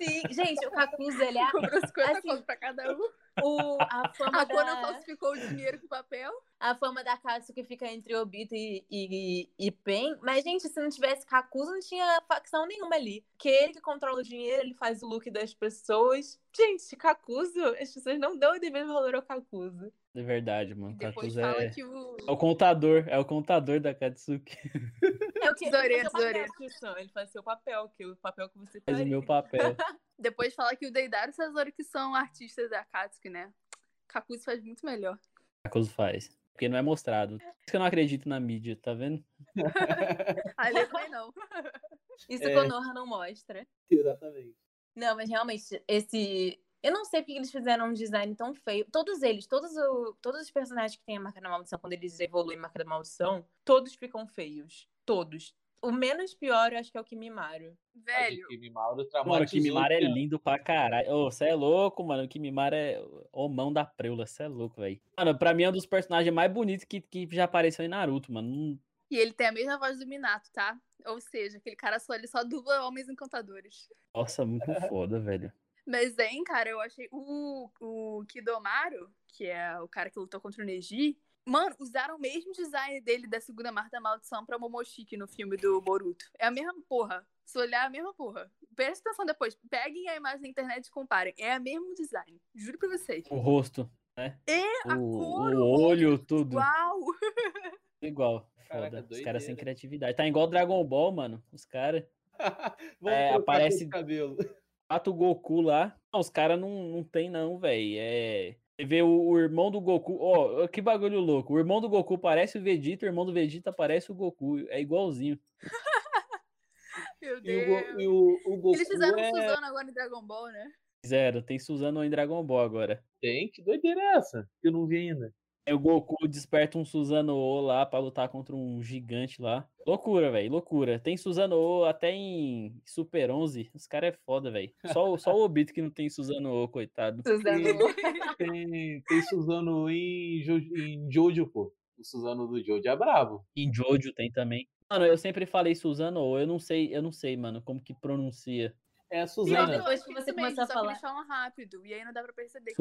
Sim, gente, o Kakuzu, ele é Cobrou 50 Assim, conto pra cada um. o, a fama A Conan da... falsificou o dinheiro com papel. a fama da Katsu que fica entre Obito e, e, e Pen. Mas, gente, se não tivesse Kakuzu, não tinha facção nenhuma ali. Que ele que controla o dinheiro, ele faz o look das pessoas. Gente, Kakuzu, as pessoas não dão o devido valor ao Kakuzu. É verdade, mano. Depois fala é... que o. é o contador. É o contador da Katsuki. É o que Tesoureiro, ele faz papel, tesoureiro. Christian. Ele faz seu papel, que é o papel que você Faz o faria. meu papel. Depois fala que o Deidara e o Sasori que são artistas da Katsuki, né? Kakuzu faz muito melhor. Kakuzu faz. Porque não é mostrado. Por isso que eu não acredito na mídia, tá vendo? A Lê também não. Isso É. Konoha não mostra. Exatamente. Não, mas realmente, esse. Eu não sei porque eles fizeram um design tão feio. Todos eles, todos, o... todos os personagens que têm a marca da maldição, quando eles evoluem a marca da maldição, todos ficam feios. Todos. O menos pior, eu acho que é o Kimimaro. Velho, O Kimimaro Mano, o Kimimara é lindo pra caralho. Ô, você é louco, mano. O Kimimara é o mão da preula. Você é louco, velho. Mano, pra mim é um dos personagens mais bonitos que, que já apareceu em Naruto, mano. Não- e ele tem a mesma voz do Minato, tá? Ou seja, aquele cara só, ele só dubla homens encantadores. Nossa, muito foda, velho. Mas, hein, cara, eu achei. O, o Kidomaru, que é o cara que lutou contra o Neji, mano, usaram o mesmo design dele da segunda marca da maldição pra Momoshiki no filme do Boruto. É a mesma porra. Se olhar, é a mesma porra. Presta atenção depois. Peguem a imagem na internet e comparem. É o mesmo design. Juro pra vocês. O rosto, né? É, a o, cor, o olho, tudo. Uau! Igual. Caraca, Foda. Os caras sem criatividade. Tá igual Dragon Ball, mano. Os caras. É, aparece- cabelo. Mata o Goku lá. Não, os caras não, não tem, não, velho. É. Você vê o, o irmão do Goku. Ó, que bagulho louco. O irmão do Goku parece o Vegeta, o irmão do Vegeta parece o Goku. É igualzinho. Meu E o, Deus. E o, o Goku Eles fizeram é... um Suzano agora em Dragon Ball, né? Zero, tem Suzano em Dragon Ball agora. Tem? Que doideira é essa? Que eu não vi ainda. Aí o Goku desperta um Suzano lá pra lutar contra um gigante lá. Loucura, velho, loucura. Tem Suzano até em Super 11. Os caras é foda, velho. Só, o- só o Obito que não tem Suzano coitado. Suzano. Tem, tem Suzano em, Jo- em Jojo, pô. O Suzano do Jojo é brabo. Em Jojo tem também. Mano, eu sempre falei Suzano, eu não sei, eu não sei, mano, como que pronuncia. É a Suzana. depois que você começou a só que falar. eles falam rápido, e aí não dá pra perceber. que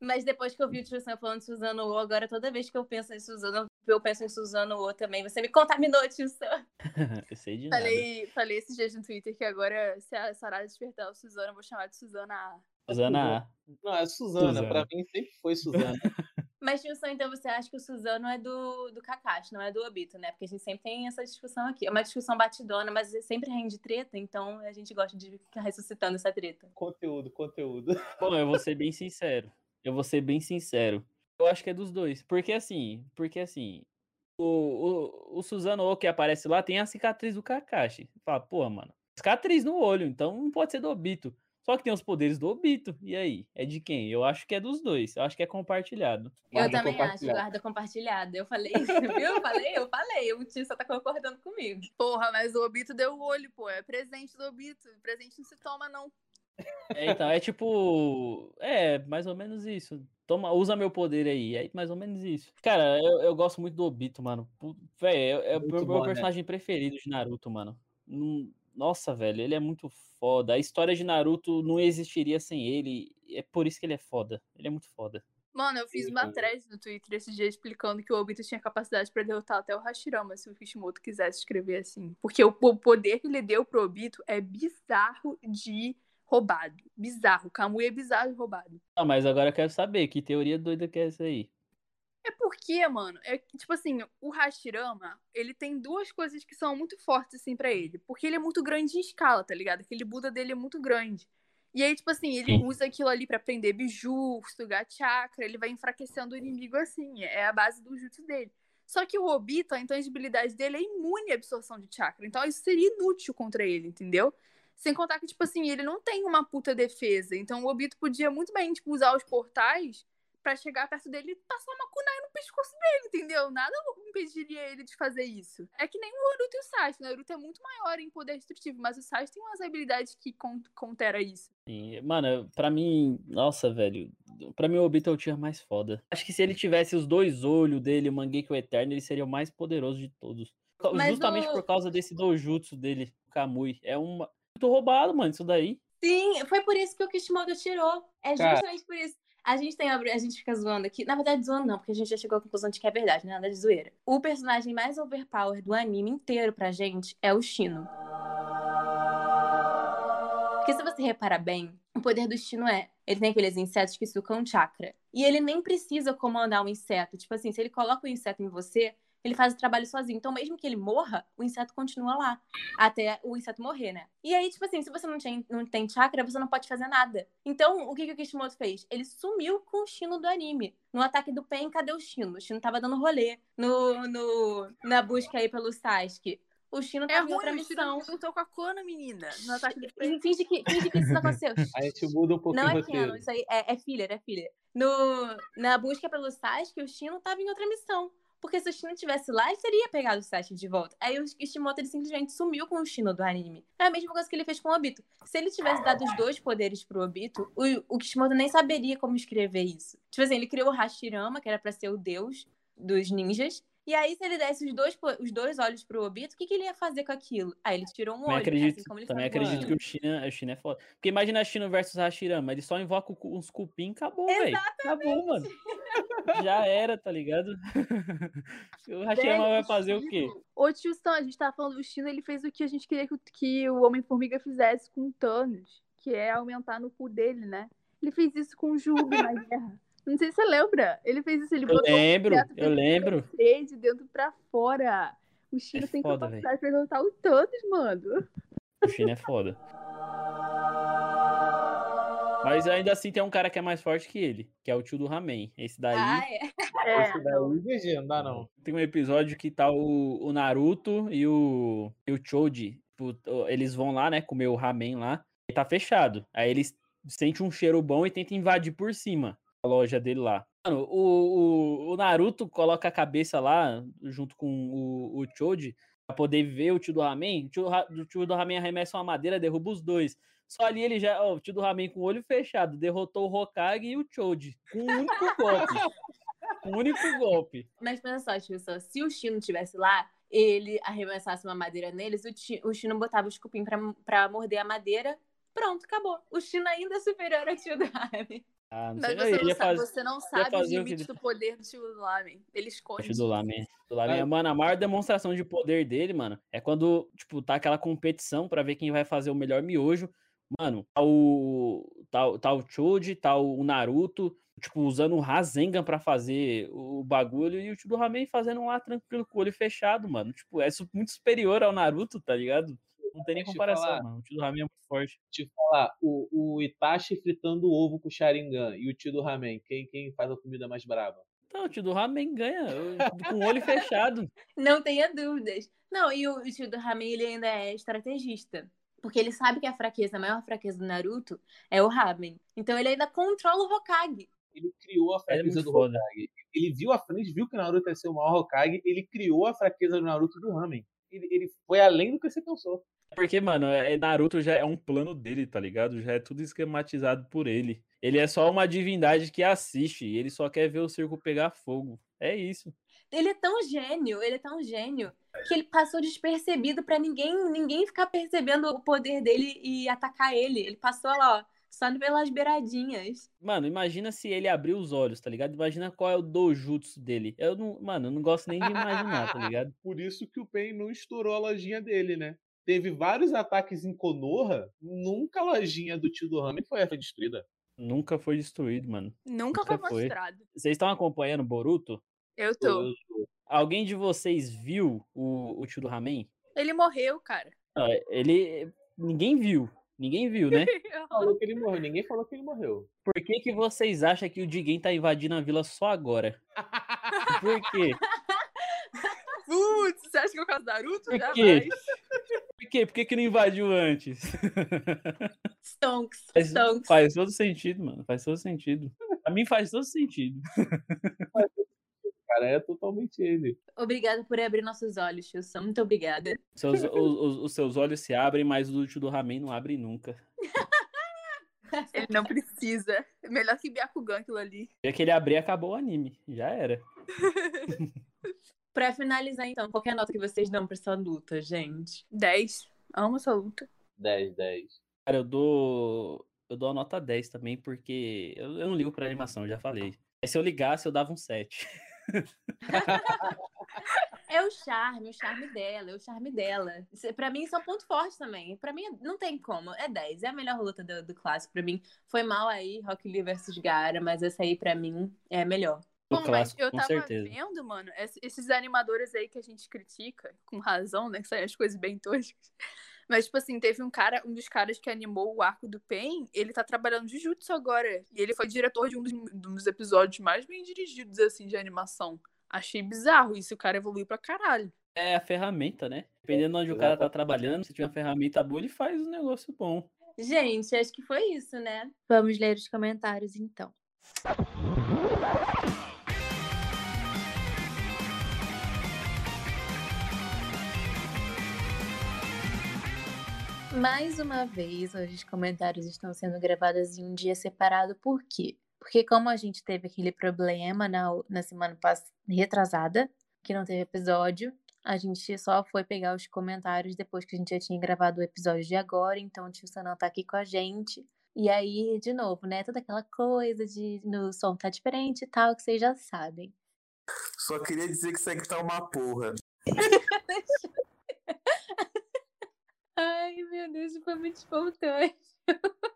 Mas depois que eu vi o Tio Sam falando de Suzano O, agora toda vez que eu penso em Suzano, eu penso em Suzano O também. Você me contaminou, Tio Sam. eu sei de nada. Falei, falei esses dias no Twitter que agora, se a Sarada despertar o Suzano, eu vou chamar de Suzana A. Suzana A. Não, é Suzana. Suzana. Pra mim sempre foi Suzana. Mas, Tio Sam, então você acha que o Suzano é do, do Kakashi, não é do Obito, né? Porque a gente sempre tem essa discussão aqui. É uma discussão batidona, mas sempre rende treta, então a gente gosta de ficar ressuscitando essa treta. conteúdo, conteúdo. Bom, eu vou ser bem sincero. Eu vou ser bem sincero. Eu acho que é dos dois. Porque assim, porque assim, o, o, o Suzano O que aparece lá tem a cicatriz do Kakashi. Fala, porra, mano, cicatriz no olho, então não pode ser do Obito. Só que tem os poderes do Obito. E aí? É de quem? Eu acho que é dos dois. Eu acho que é compartilhado. eu Guarda também acho, compartilhado. guarda compartilhada. Eu falei isso, viu? Eu falei, eu falei. O tio só tá concordando comigo. Porra, mas o Obito deu o olho, pô. É presente do Obito. Presente não se toma, não. É, então, é tipo. É, mais ou menos isso. Toma, usa meu poder aí. É mais ou menos isso. Cara, eu, eu gosto muito do Obito, mano. Véi, é, é o meu, bom, né? personagem preferido de Naruto, mano. Nossa, velho, ele é muito foda. A história de Naruto não existiria sem ele. É por isso que ele é foda. Ele é muito foda. Mano, eu fiz Sim, uma cara. thread no Twitter esse dia explicando que o Obito tinha capacidade pra derrotar até o Hashirama, se o Kishimoto quisesse escrever assim. Porque o poder que ele deu pro Obito é bizarro de roubado. Bizarro. Kamui é bizarro de roubado. Ah, mas agora eu quero saber, que teoria doida que é essa aí? É porque, mano, é que, tipo assim, o Hashirama, ele tem duas coisas que são muito fortes, assim, pra ele. Porque ele é muito grande em escala, tá ligado? Aquele Buda dele é muito grande. E aí, tipo assim, ele Sim. usa aquilo ali pra prender biju, sugar chakra, ele vai enfraquecendo o inimigo assim. É a base do jutsu dele. Só que o Obito, a intangibilidade dele é imune à absorção de chakra. Então isso seria inútil contra ele, entendeu? Sem contar que, tipo assim, ele não tem uma puta defesa. Então o Obito podia muito bem, tipo, usar os portais pra chegar perto dele e passar uma kunai no pescoço dele, entendeu? Nada impediria ele de fazer isso. É que nem o Naruto e o Sasuke. O Naruto é muito maior em poder destrutivo, mas o Sasuke tem umas habilidades que con contera isso. Sim, Mano, pra mim, nossa, velho. Pra mim, o Obito é o tier mais foda. Acho que se ele tivesse os dois olhos dele, o Mangekyo Eterno, ele seria o mais poderoso de todos. Mas Justamente o- por causa desse dojutsu dele, o Kamui. É uma. Muito roubado, mano, isso daí. Sim, foi por isso que o Kishimoto tirou. É Cara. justamente por isso. A gente tem a, a gente fica zoando aqui. Na verdade, zoando não, porque a gente já chegou à conclusão de que é verdade, não é nada de zoeira. O personagem mais overpower do anime inteiro pra gente é o Shino. Porque se você reparar bem, o poder do Shino é. Ele tem aqueles insetos que sucam chakra. E ele nem precisa comandar um inseto. Tipo assim, se ele coloca o inseto em você, ele faz o trabalho sozinho. Então, mesmo que ele morra, o inseto continua lá. Até o inseto morrer, né? E aí, tipo assim, se você não tem, não tem chakra, você não pode fazer nada. Então, o que, que o Kishimoto fez? Ele sumiu com o Shino do anime. No ataque do Pen, cadê o Shino? O Shino tava dando rolê. No, no, na busca aí pelo Sasuke. O Shino É tava em ruim, outra missão. Shino lutou com a Kona, menina. No ataque do Finge finge que, finge que isso não aconteceu. A gente muda um pouquinho Não é canon, isso aí é, é filler, é filler. No, na busca pelo Sasuke, o Shino tava em outra missão. Porque se o Shino tivesse lá, ele teria pegado o Sasuke de volta. Aí o Kishimoto, ele simplesmente sumiu com o Shino do anime. É a mesma coisa que ele fez com o Obito. Se ele tivesse dado os dois poderes pro Obito, o, o Kishimoto nem saberia como escrever isso. Tipo assim, ele criou o Hashirama, que era pra ser o deus dos ninjas. E aí, se ele desse os dois, os dois olhos pro Obito, o que, que ele ia fazer com aquilo? Aí ele tirou um Também olho, acredito, assim como ele também o acredito que o China, o China é foda. Porque imagina China versus Hashirama, ele só invoca o uns cupim e acabou, velho. Acabou, mano. Já era, tá ligado? o Hashirama vai fazer o quê? Ô, tio Stan, a gente tava falando do Shino, ele fez o que a gente queria que, o- que o Homem-Formiga fizesse com o Thanos, que é aumentar no cu dele, né? Ele fez isso com o Jugo na guerra. Não sei se você lembra. Ele fez isso, ele Eu botou lembro, objeto eu lembro. de dentro pra fora. O Chino É tem foda, capacidade pra derrotar o Thanos, mano. O China é foda. Mas ainda assim tem um cara que é mais forte que ele, que é o tio do Ramen. Esse daí. Ah, é. É, Esse daí, GG, não dá não. Tem um episódio que tá o, o Naruto e o, e o Choji. tipo, Eles vão lá, né, comer o ramen lá. E tá fechado. Aí eles sentem um cheiro bom e tentam invadir por cima loja dele lá. Mano, o, o, o Naruto coloca a cabeça lá, junto com o, o Choji, pra poder ver o tio do Ramen. O tio, o do Ramen arremessa uma madeira, derruba os dois. Só ali ele já, ó, o tio do Ramen com o olho fechado, derrotou o Hokage e o Choji. Com um único golpe. Um único golpe. Mas pensa só, tio, só, se o Chino tivesse lá, ele arremessasse uma madeira neles, o, Ti- o Chino botava os cupim pra, pra morder a madeira. Pronto, acabou. O Chino ainda é superior ao tio do Ramen. Ah, não Mas sei. você não, ia sabe, fazer- você não sabe os que do poder do tio do Lamen. Ele esconde. Acho do Lamen. Do Lamen. Mano, a maior demonstração de poder dele, mano, é quando, tipo, tá aquela competição pra ver quem vai fazer o melhor miojo. Mano, tá o, tá, tá o Choji, tá o Naruto, tipo, usando o Rasengan pra fazer o bagulho e o tio do Ramen fazendo lá tranquilo com o olho fechado, mano. Tipo, é muito superior ao Naruto, tá ligado? Não tem nem Deixa comparação, falar. mano. O tio do Ramen é muito forte. Te falar, o, o Itachi fritando o ovo com o Sharingan e o tio do Ramen, quem, quem faz a comida mais brava? Então, o tio do Ramen ganha eu- com o olho fechado. Não tenha dúvidas. Não, e o tio do Ramen, ele ainda é estrategista. Porque ele sabe que a fraqueza, a maior fraqueza do Naruto é o Ramen. Então ele ainda controla o Hokage. Ele criou a é fraqueza muito do. Hokage. Ele viu a frente, viu que o Naruto ia ser o maior Hokage, ele criou a fraqueza do Naruto do Ramen. Ele, ele foi além do que você pensou. Porque, mano, é, Naruto já é um plano dele, tá ligado? Já é tudo esquematizado por ele. Ele é só uma divindade que assiste, e ele só quer ver o circo pegar fogo. É isso. Ele é tão gênio, ele é tão gênio, que ele passou despercebido pra ninguém, ninguém ficar percebendo o poder dele e atacar ele. Ele passou lá, ó, só pelas beiradinhas. Mano, imagina se ele abrir os olhos, tá ligado? Imagina qual é o dojutsu dele. Eu não, mano, eu não gosto nem de imaginar, tá ligado? Por isso que o Pain não estourou a lojinha dele, né? Teve vários ataques em Konoha, nunca a lojinha do tio do Ramen foi essa destruída. Nunca foi destruído, mano. Nunca Nunca foi foi. mostrado. Vocês estão acompanhando Boruto? Eu tô. Alguém de vocês viu o, o tio do Ramen? Ele morreu, cara. Não, ele. Ninguém viu. Ninguém viu, né? Falou que ele morreu, ninguém falou que ele morreu. Por que, que vocês acham que o Jigen tá invadindo a vila só agora? Por quê? Putz, você acha que é o caso do Naruto? Por Jamais. quê? Por quê? Por que, que não invadiu antes? Stonks, Faz, Stonks. faz todo sentido, mano. Faz todo sentido. Pra mim faz todo sentido. Cara, é totalmente ele. Obrigada por abrir nossos olhos, Wilson. Muito obrigada. Seus, os, os- os seus olhos se abrem, mas o do tio do Ramen não abre nunca. Ele não precisa. Melhor que Byakugan aquilo ali. E que ele abrir, acabou o anime. Já era. Pra finalizar, então, qual que é a nota que vocês dão pra essa luta, gente? 10. Amo essa luta. 10, 10. Cara, eu dou. Eu dou a nota 10 também, porque eu, eu não ligo pra animação, já falei. Aí se eu ligasse, eu dava um 7. É o charme, o charme dela, é o charme dela. Isso, Pra mim, isso é um ponto forte também. Pra mim, não tem como. É 10. É a melhor luta do, do clássico. Pra mim, foi mal aí, Rock Lee versus Gara, mas essa aí, pra mim, é melhor. O Bom, clássico, mas eu com tava certeza. vendo, mano, ess- esses animadores aí que a gente critica, com razão, né? Que saem as coisas bem toscas. Mas, tipo assim, teve um cara, um dos caras que animou o arco do Pain, ele tá trabalhando de Jujutsu agora. E ele foi diretor de um dos, de um dos episódios mais bem dirigidos, assim, de animação. Achei bizarro isso, o cara evoluiu pra caralho. É a ferramenta, né? Dependendo de onde o cara tá trabalhando, se tiver uma ferramenta boa, ele faz um negócio bom. Gente, acho que foi isso, né? Vamos ler os comentários, então. Mais uma vez, hoje os comentários estão sendo gravados em um dia separado, por quê? Porque como a gente teve aquele problema na, na semana passada, retrasada, que não teve episódio, a gente só foi pegar os comentários depois que a gente já tinha gravado o episódio de agora, então o tio Sanão tá aqui com a gente. E aí, de novo, né, toda aquela coisa de no som tá diferente e tal, que vocês já sabem. Só queria dizer que isso aqui tá uma porra. Ai, meu Deus, foi muito espontâneo.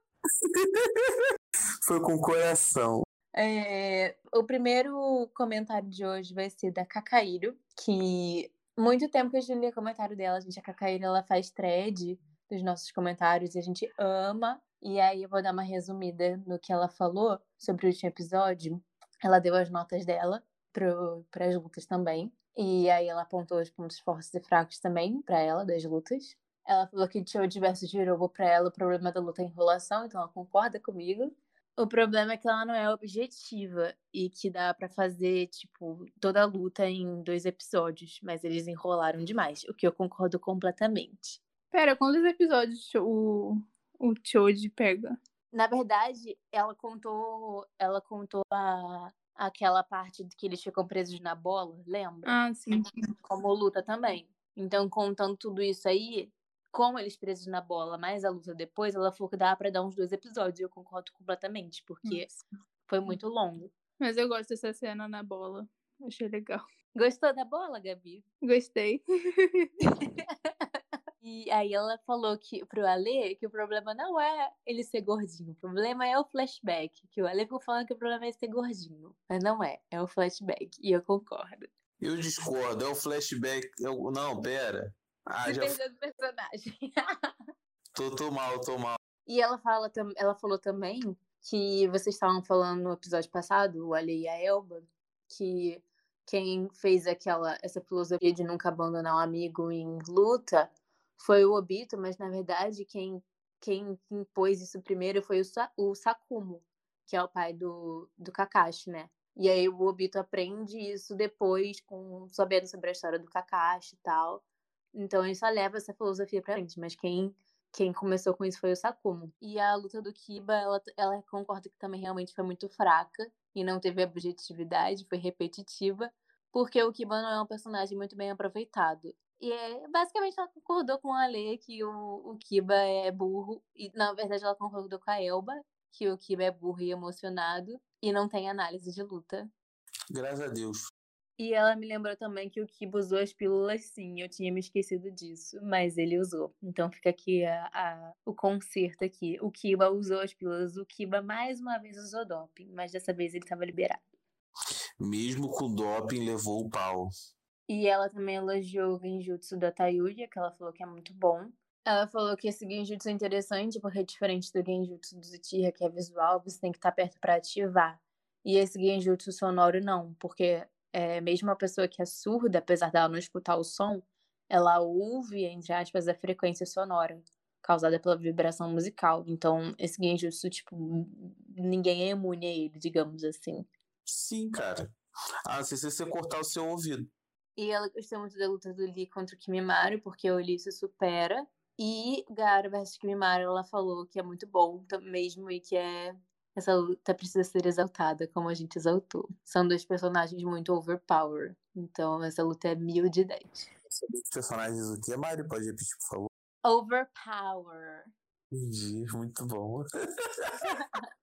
Foi com o coração. É, o primeiro comentário de hoje vai ser da Cacaíro, que muito tempo que a gente lê comentário dela, gente. A Cacaíro ela faz thread dos nossos comentários e a gente ama E aí eu vou dar uma resumida no que ela falou sobre o último episódio. Ela deu as notas dela para as lutas também. E aí ela apontou os pontos fortes e fracos também para ela das lutas. Ela falou que o diverso Jirobo para ela o problema da luta é enrolação, então ela concorda comigo. O problema é que ela não é objetiva e que dá para fazer, tipo, toda a luta em dois episódios, mas eles enrolaram demais, o que eu concordo completamente. Pera, quantos episódios o, o Choji pega? Na verdade, ela contou, ela contou a, aquela parte que eles ficam presos na bola, lembra? Ah, sim. Como luta também. Então, contando tudo isso aí, com eles presos na bola, mais a luta depois, ela falou que dá pra dar uns dois episódios. E eu concordo completamente, porque Nossa. foi muito longo. Mas eu gosto dessa cena na bola. Achei legal. Gostou da bola, Gabi? Gostei. E aí ela falou que pro Ale que o problema não é ele ser gordinho, o problema é o flashback. Que o Ale ficou falando que o problema é ser gordinho. Mas não é, é o flashback. E eu concordo. Eu discordo, é o flashback. eu- Não, pera. Ah, já Dependendo do personagem. tô, tô mal, tô mal. E ela fala, ela falou também que vocês estavam falando no episódio passado, o Ali e a Elba, que quem fez aquela essa filosofia de nunca abandonar um amigo em luta foi o Obito, mas na verdade quem quem impôs isso primeiro foi o, Sa- o Sakumo, que é o pai do, do Kakashi, né? E aí o Obito aprende isso depois, com sabendo sobre a história do Kakashi e tal. Então ele só leva essa filosofia pra frente, mas quem quem começou com isso foi o Sakumo. E a luta do Kiba, ela, ela concorda que também realmente foi muito fraca e não teve objetividade, foi repetitiva, porque o Kiba não é um personagem muito bem aproveitado. E é, basicamente ela concordou com a Lê que o, o Kiba é burro, e na verdade ela concordou com a Elba, que o Kiba é burro e emocionado, e não tem análise de luta. Graças a Deus. E ela me lembrou também que o Kiba usou as pílulas sim, eu tinha me esquecido disso, mas ele usou. Então fica aqui a, a- o conserto aqui. O Kiba usou as pílulas, o Kiba mais uma vez usou doping, mas dessa vez ele estava liberado. Mesmo com o doping, levou o pau. E ela também elogiou o genjutsu da Tayuya, que ela falou que é muito bom. Ela falou que esse genjutsu é interessante porque é diferente do genjutsu do Uchiha, que é visual, você tem que estar perto para ativar. E esse genjutsu sonoro não, porque é, mesmo a pessoa que é surda, apesar dela não escutar o som, ela ouve, entre aspas, a frequência sonora causada pela vibração musical. Então, esse genjutsu, tipo, ninguém é imune a ele, digamos assim. Sim, cara. Ah, se você cortar o seu ouvido. E ela gostou muito da luta do Lee contra o Kimimaro, porque o Lee se supera. E Gaara versus Kimimaro, ela falou que é muito bom mesmo e que é essa luta precisa ser exaltada, como a gente exaltou. São dois personagens muito overpower. Então essa luta é mil de dez. Os personagens o que, Mário? Pode repetir, por favor? Overpower. Entendi, muito bom.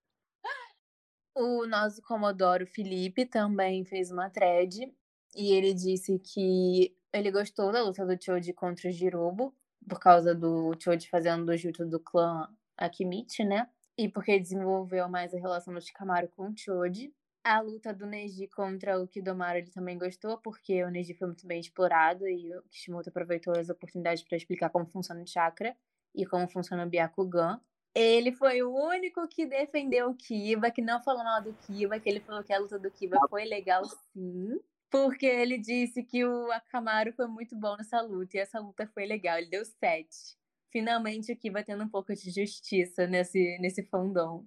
O nosso Comodoro Felipe também fez uma thread e ele disse que ele gostou da luta do Choji contra o Jirobo, por causa do Choji fazendo do jutsu do clã Akimichi, né? E porque desenvolveu mais a relação do Shikamaru com o Choji. A luta do Neji contra o Kidomaru ele também gostou, porque o Neji foi muito bem explorado e o Kishimoto aproveitou as oportunidades para explicar como funciona o chakra e como funciona o Byakugan. Ele foi o único que defendeu o Kiba, que não falou mal do Kiba, que ele falou que a luta do Kiba foi legal sim. Porque ele disse que o Akamaru foi muito bom nessa luta, e essa luta foi legal, ele deu 7. Finalmente o Kiba tendo um pouco de justiça nesse, nesse fandom.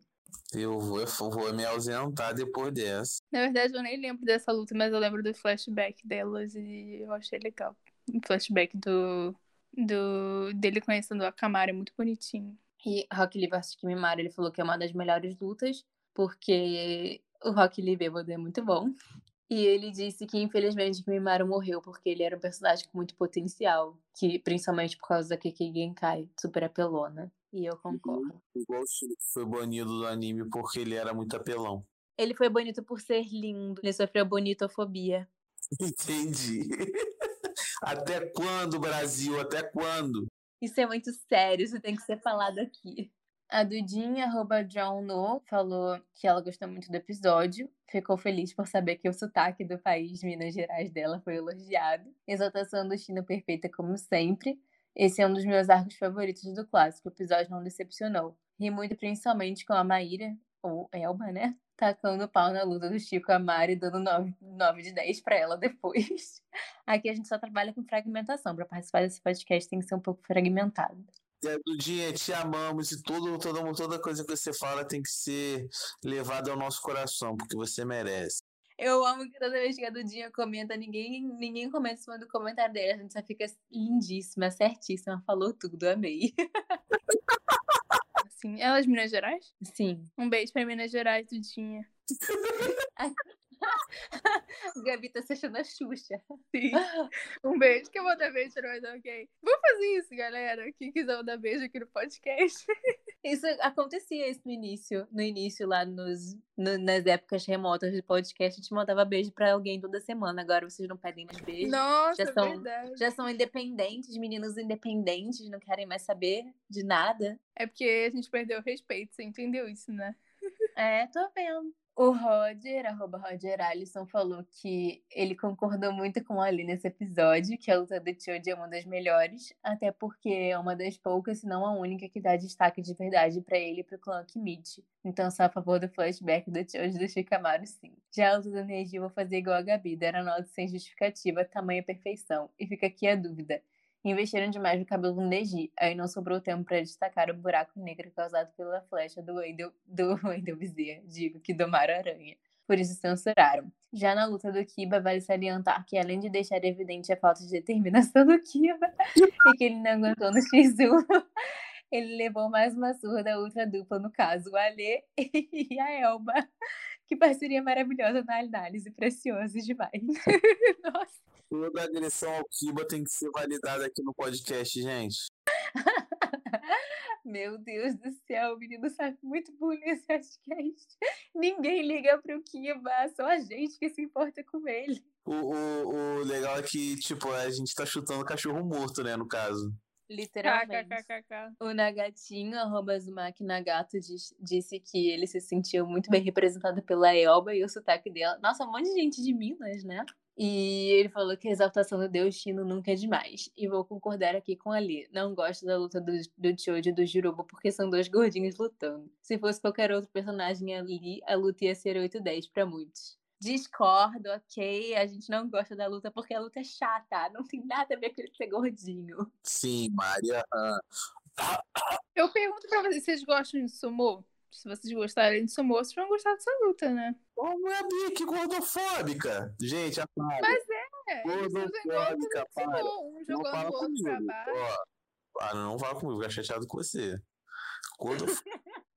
Eu vou, eu vou me ausentar depois dessa. Na verdade, eu nem lembro dessa luta, mas eu lembro do flashback delas e eu achei legal. O flashback do, do dele conhecendo a Akamaru é muito bonitinho. E Rock Lee vs Kimimaro, ele falou que é uma das melhores lutas, porque o Rock Lee bêbado é muito bom. E ele disse que, infelizmente, Kimimaro morreu porque ele era um personagem com muito potencial, que principalmente por causa da Kiki Genkai, super apelona. E eu concordo. Igual o que foi banido do anime porque ele era muito apelão. Ele foi bonito por ser lindo, ele sofreu bonitofobia. Entendi. Até quando, Brasil? Até quando? Isso é muito sério, isso tem que ser falado aqui. A Dudinha, arroba John No, falou que ela gostou muito do episódio. Ficou feliz por saber que o sotaque do país Minas Gerais dela foi elogiado. Exaltação do China perfeita como sempre. Esse é um dos meus arcos favoritos do clássico. O episódio não decepcionou. Ri muito principalmente com a Maíra, ou Elba, né? Tacando pau na luta do Chico e a Mari, dando 9, 9 de 10 pra ela depois. Aqui a gente só trabalha com fragmentação. Pra participar desse podcast tem que ser um pouco fragmentado. É, Dudinha, te amamos e tudo, toda, toda coisa que você fala tem que ser levada ao nosso coração, porque você merece. Eu amo que toda vez que a Dudinha comenta, ninguém, ninguém comenta em cima do comentário dela. A gente só fica lindíssima, certíssima, falou tudo, amei. Ela é de Minas Gerais? Sim. Um beijo pra Minas Gerais, Dudinha. Gabi tá se achando a Xuxa. Sim. Um beijo. Quer mandar beijo pra nós, ok? Vamos fazer isso, galera. Quem quiser mandar beijo aqui no podcast. Isso acontecia isso no início. No início, lá nos, no- nas épocas remotas do podcast, a gente mandava beijo pra alguém toda semana. Agora vocês não pedem mais beijo. Nossa, Já são- verdade. Já são independentes, meninos independentes, não querem mais saber de nada. É porque a gente perdeu o respeito, você entendeu isso, né? É, tô vendo. O Roger, arroba Roger Alisson, falou que ele concordou muito com a Ali nesse episódio, que a luta do Choji é uma das melhores, até porque é uma das poucas, se não a única, que dá destaque de verdade pra ele e pro clã Kimich. Então sou a favor do flashback do Choji do Shikamaru, sim. Já a luta do Neji, vou fazer igual a Gabi, dar a nota sem justificativa, tamanha perfeição. E fica aqui a dúvida. Investiram demais no cabelo do Neji, aí não sobrou tempo pra destacar o buraco negro causado pela flecha do Wendel, do Wendel Bezerra, digo que do Mar Aranha. Por isso censuraram. Já na luta do Kiba, vale salientar que além de deixar evidente a falta de determinação do Kiba e que ele não aguentou no X1, ele levou mais uma surra da outra dupla, no caso, o Alê e a Elba. Que parceria maravilhosa na análise, preciosa demais. Nossa. Toda agressão ao Kiba tem que ser validada aqui no podcast, gente. Meu Deus do céu, o menino sabe muito bullying nesse podcast. Ninguém liga pro Kiba, só a gente que se importa com ele. O, o, o legal é que, tipo, a gente tá chutando cachorro morto, né, no caso. Literalmente. KKKK. O Nagatinho, arroba Zumaki Nagato, diz- disse que ele se sentiu muito bem representado pela Elba e o sotaque dela. Nossa, um monte de gente de Minas, né? E ele falou que a exaltação do Deus Chino nunca é demais. E vou concordar aqui com a Lee. Não gosto da luta do, do Choji e do Jirobo porque são dois gordinhos lutando. Se fosse qualquer outro personagem ali, a luta ia ser 8-10 pra muitos. Discordo, ok. A gente não gosta da luta porque a luta é chata. Não tem nada a ver com ele ser gordinho. Sim, Maria. ah, Eu pergunto pra vocês, vocês gostam de sumô? Se vocês gostarem de sumô, vocês vão gostar dessa luta, né? Como é a que gordofóbica? Gente, a Mas é, Gordofóbica, para. sumô, um Não jogando o outro pra comigo. baixo. Ó, para, não fala comigo, vou ficar chateado com você. Gordof...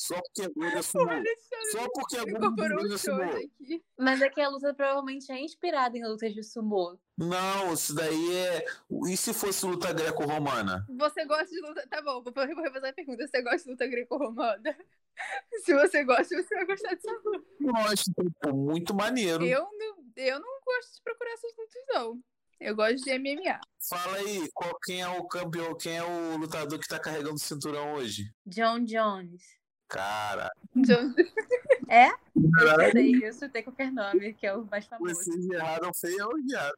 Só porque O sumô. Alexandre Só porque gordo incorporou o sumô. show aqui. Mas é que a luta provavelmente é inspirada em lutas de sumô. Não, isso daí é. E se fosse luta greco-romana? Você gosta de luta. Tá bom, vou refazer a pergunta. Você gosta de luta greco-romana? Se você gosta, você vai gostar dessa luta. Gosto, pô, muito maneiro. Eu não, eu não gosto de procurar essas lutas, não. Eu gosto de MMA. Fala aí, qual, quem é o campeão, quem é o lutador que tá carregando o cinturão hoje? John Jones. Cara, John- É? Eu chutei, eu chutei qualquer nome, que é o mais famoso. vocês erraram feio ou viado.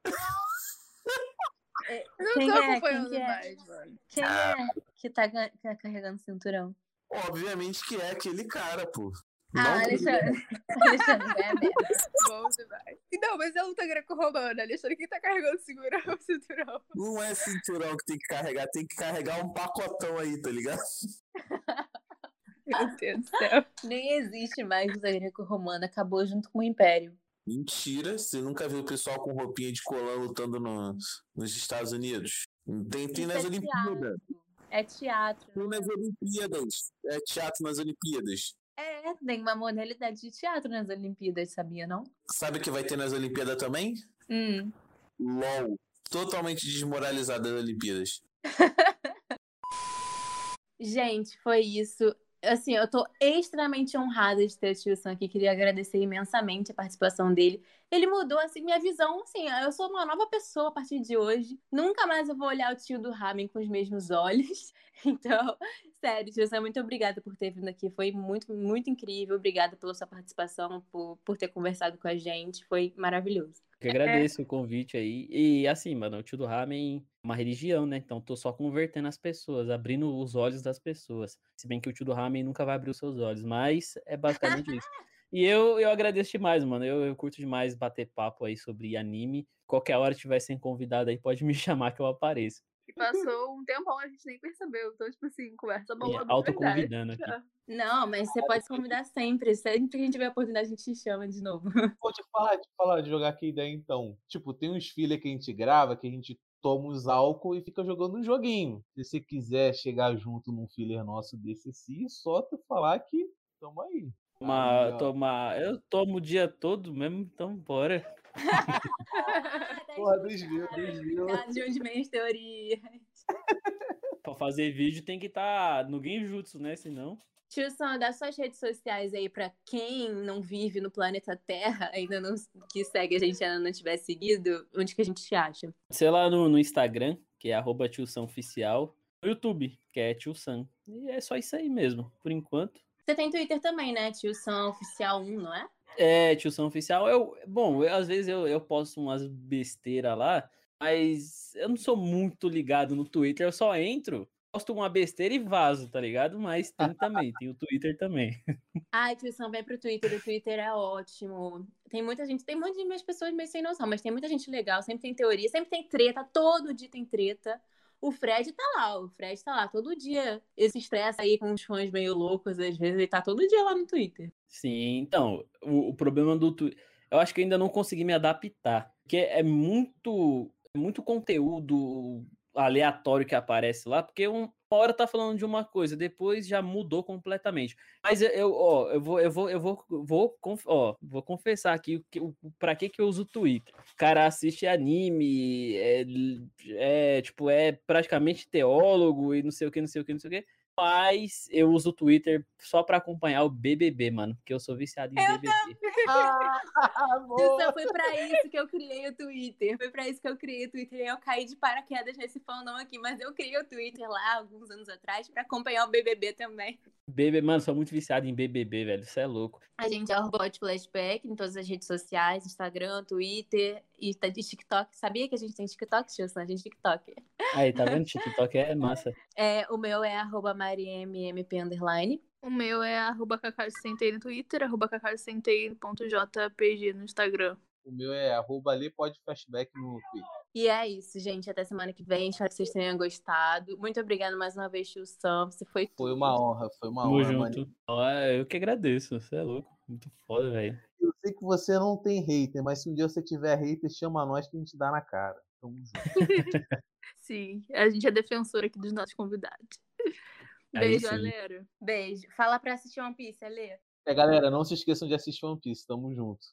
Eu não Quem tô é? Quem acompanhando que é? mais, mano. Quem é que tá, que tá carregando o cinturão? Obviamente que é aquele cara, pô. Ah, Não- Alexandre. Alexandre, vai a merda. Bom demais. Não, mas é luta greco-romana. Alexandre, quem tá carregando o cinturão? o cinturão? Não é cinturão que tem que carregar, tem que carregar um pacotão aí, tá ligado? Meu Deus do céu. Nem existe mais luta greco-romana, acabou junto com o Império. Mentira, você nunca viu o pessoal com roupinha de colã lutando no- nos Estados Unidos? Tem, tem nas é Olimpíadas. É teatro. Tem nas Olimpíadas. É teatro nas Olimpíadas. É, tem uma modalidade de teatro nas Olimpíadas, sabia, não? Sabe o que vai ter nas Olimpíadas também? Hum. LOL. Totalmente desmoralizada das Olimpíadas. Gente, foi isso. Assim, eu tô extremamente honrada de ter o Tio Sam aqui. Queria agradecer imensamente a participação dele. Ele mudou, assim, minha visão. Assim, eu sou uma nova pessoa a partir de hoje. Nunca mais eu vou olhar o tio do Ramen com os mesmos olhos. Então, sério, Tio Sam, muito obrigada por ter vindo aqui. Foi muito, muito incrível. Obrigada pela sua participação, por, por ter conversado com a gente. Foi maravilhoso. Que agradeço o convite aí. E assim, mano, o tio do Ramen uma religião, né? Então tô só convertendo as pessoas, abrindo os olhos das pessoas. Se bem que o tio do Ramen nunca vai abrir os seus olhos, mas é basicamente isso. E eu, eu agradeço demais, mano. Eu, eu curto demais bater papo aí sobre anime. Qualquer hora tiver sendo convidado aí, pode me chamar que eu apareço. E passou um tempão, a gente nem percebeu. Então, tipo assim, conversa boa. É, autoconvidando aqui. Não, mas você pode se convidar sempre. Sempre que a gente tiver a oportunidade, a gente te chama de novo. Vou te falar, te falar de jogar aqui ideia então. Tipo, tem uns filhos que a gente grava que a gente toma os álcool e fica jogando um joguinho. Se você quiser chegar junto num filler nosso desse assim, só tu falar que tamo aí. Toma, Aí, ó. toma, eu tomo o dia todo mesmo, então bora. Porra, mil. Ah, De onde vem as teorias? Pra fazer vídeo tem que estar no Genjutsu, né? Senão. Tio Sam, dá suas redes sociais aí pra quem não vive no planeta Terra, ainda não que segue a gente ainda não tiver seguido, onde que a gente te acha? Sei lá no, no Instagram, que é arroba Oficial. No YouTube, que é Tio Sam. E é só isso aí mesmo, por enquanto. Você tem Twitter também, né? Tio Sam Oficial 1, não é? É, Tio Sam Oficial. Eu, bom, eu, às vezes eu, eu posto umas besteiras lá, mas eu não sou muito ligado no Twitter, eu só entro, posto uma besteira e vazo, tá ligado? Mas tem também, tem o Twitter também. Ai, Tio Sam, vem pro Twitter, o Twitter é ótimo. Tem muita gente, tem muitas minhas pessoas meio sem noção, mas tem muita gente legal, sempre tem teoria, sempre tem treta, todo dia tem treta. O Fred tá lá, o Fred tá lá todo dia. Esse estresse aí com os fãs meio loucos, às vezes, ele tá todo dia lá no Twitter. Sim, então, o, o problema do Twitter. Eu acho que ainda não consegui me adaptar. Porque é muito, é muito conteúdo aleatório que aparece lá, porque um- uma hora tá falando de uma coisa, depois já mudou completamente. Mas eu, ó, eu vou, eu vou, eu vou, vou, ó, vou confessar aqui o o, pra que que eu uso o Twitter. O cara assiste anime, é, é, tipo, é praticamente teólogo e não sei o que, não sei o que, não sei o que. Mas eu uso o Twitter só pra acompanhar o BBB, mano, porque eu sou viciado em BBB. Tio Sam, foi pra isso que eu criei o Twitter. Foi pra isso que eu criei o Twitter. E eu caí de paraquedas nesse fandom aqui, mas eu criei o Twitter lá alguns anos atrás pra acompanhar o BBB também. BBB, mano, sou muito viciado em BBB, velho, isso é louco. A gente é o Bot Flashback em todas as redes sociais, Instagram, Twitter e tá de TikTok. Sabia que a gente tem TikTok, Tio Sam? A gente tem TikTok. Aí, tá vendo? TikTok é massa. É, o meu é arroba underline. O meu é arroba cacau60 no Twitter, arroba cacau60.jpg no Instagram. O meu é arroba lê pode flashback no Twitter. E é isso, gente. Até semana que vem. Espero que vocês tenham gostado. Muito obrigada mais uma vez, Tio Sam. Você foi Foi tudo. uma honra, foi uma Tamo honra, mano. junto. Ó, Eu que agradeço, você é louco. Muito foda, velho. Eu sei que você não tem hater, mas se um dia você tiver hater, chama nós que a gente dá na cara. Tamo junto. Sim, a gente é defensor aqui dos nossos convidados. Beijo, galera. Beijo. Fala pra assistir One Piece, Alê. É, galera, não se esqueçam de assistir One Piece. Tamo junto.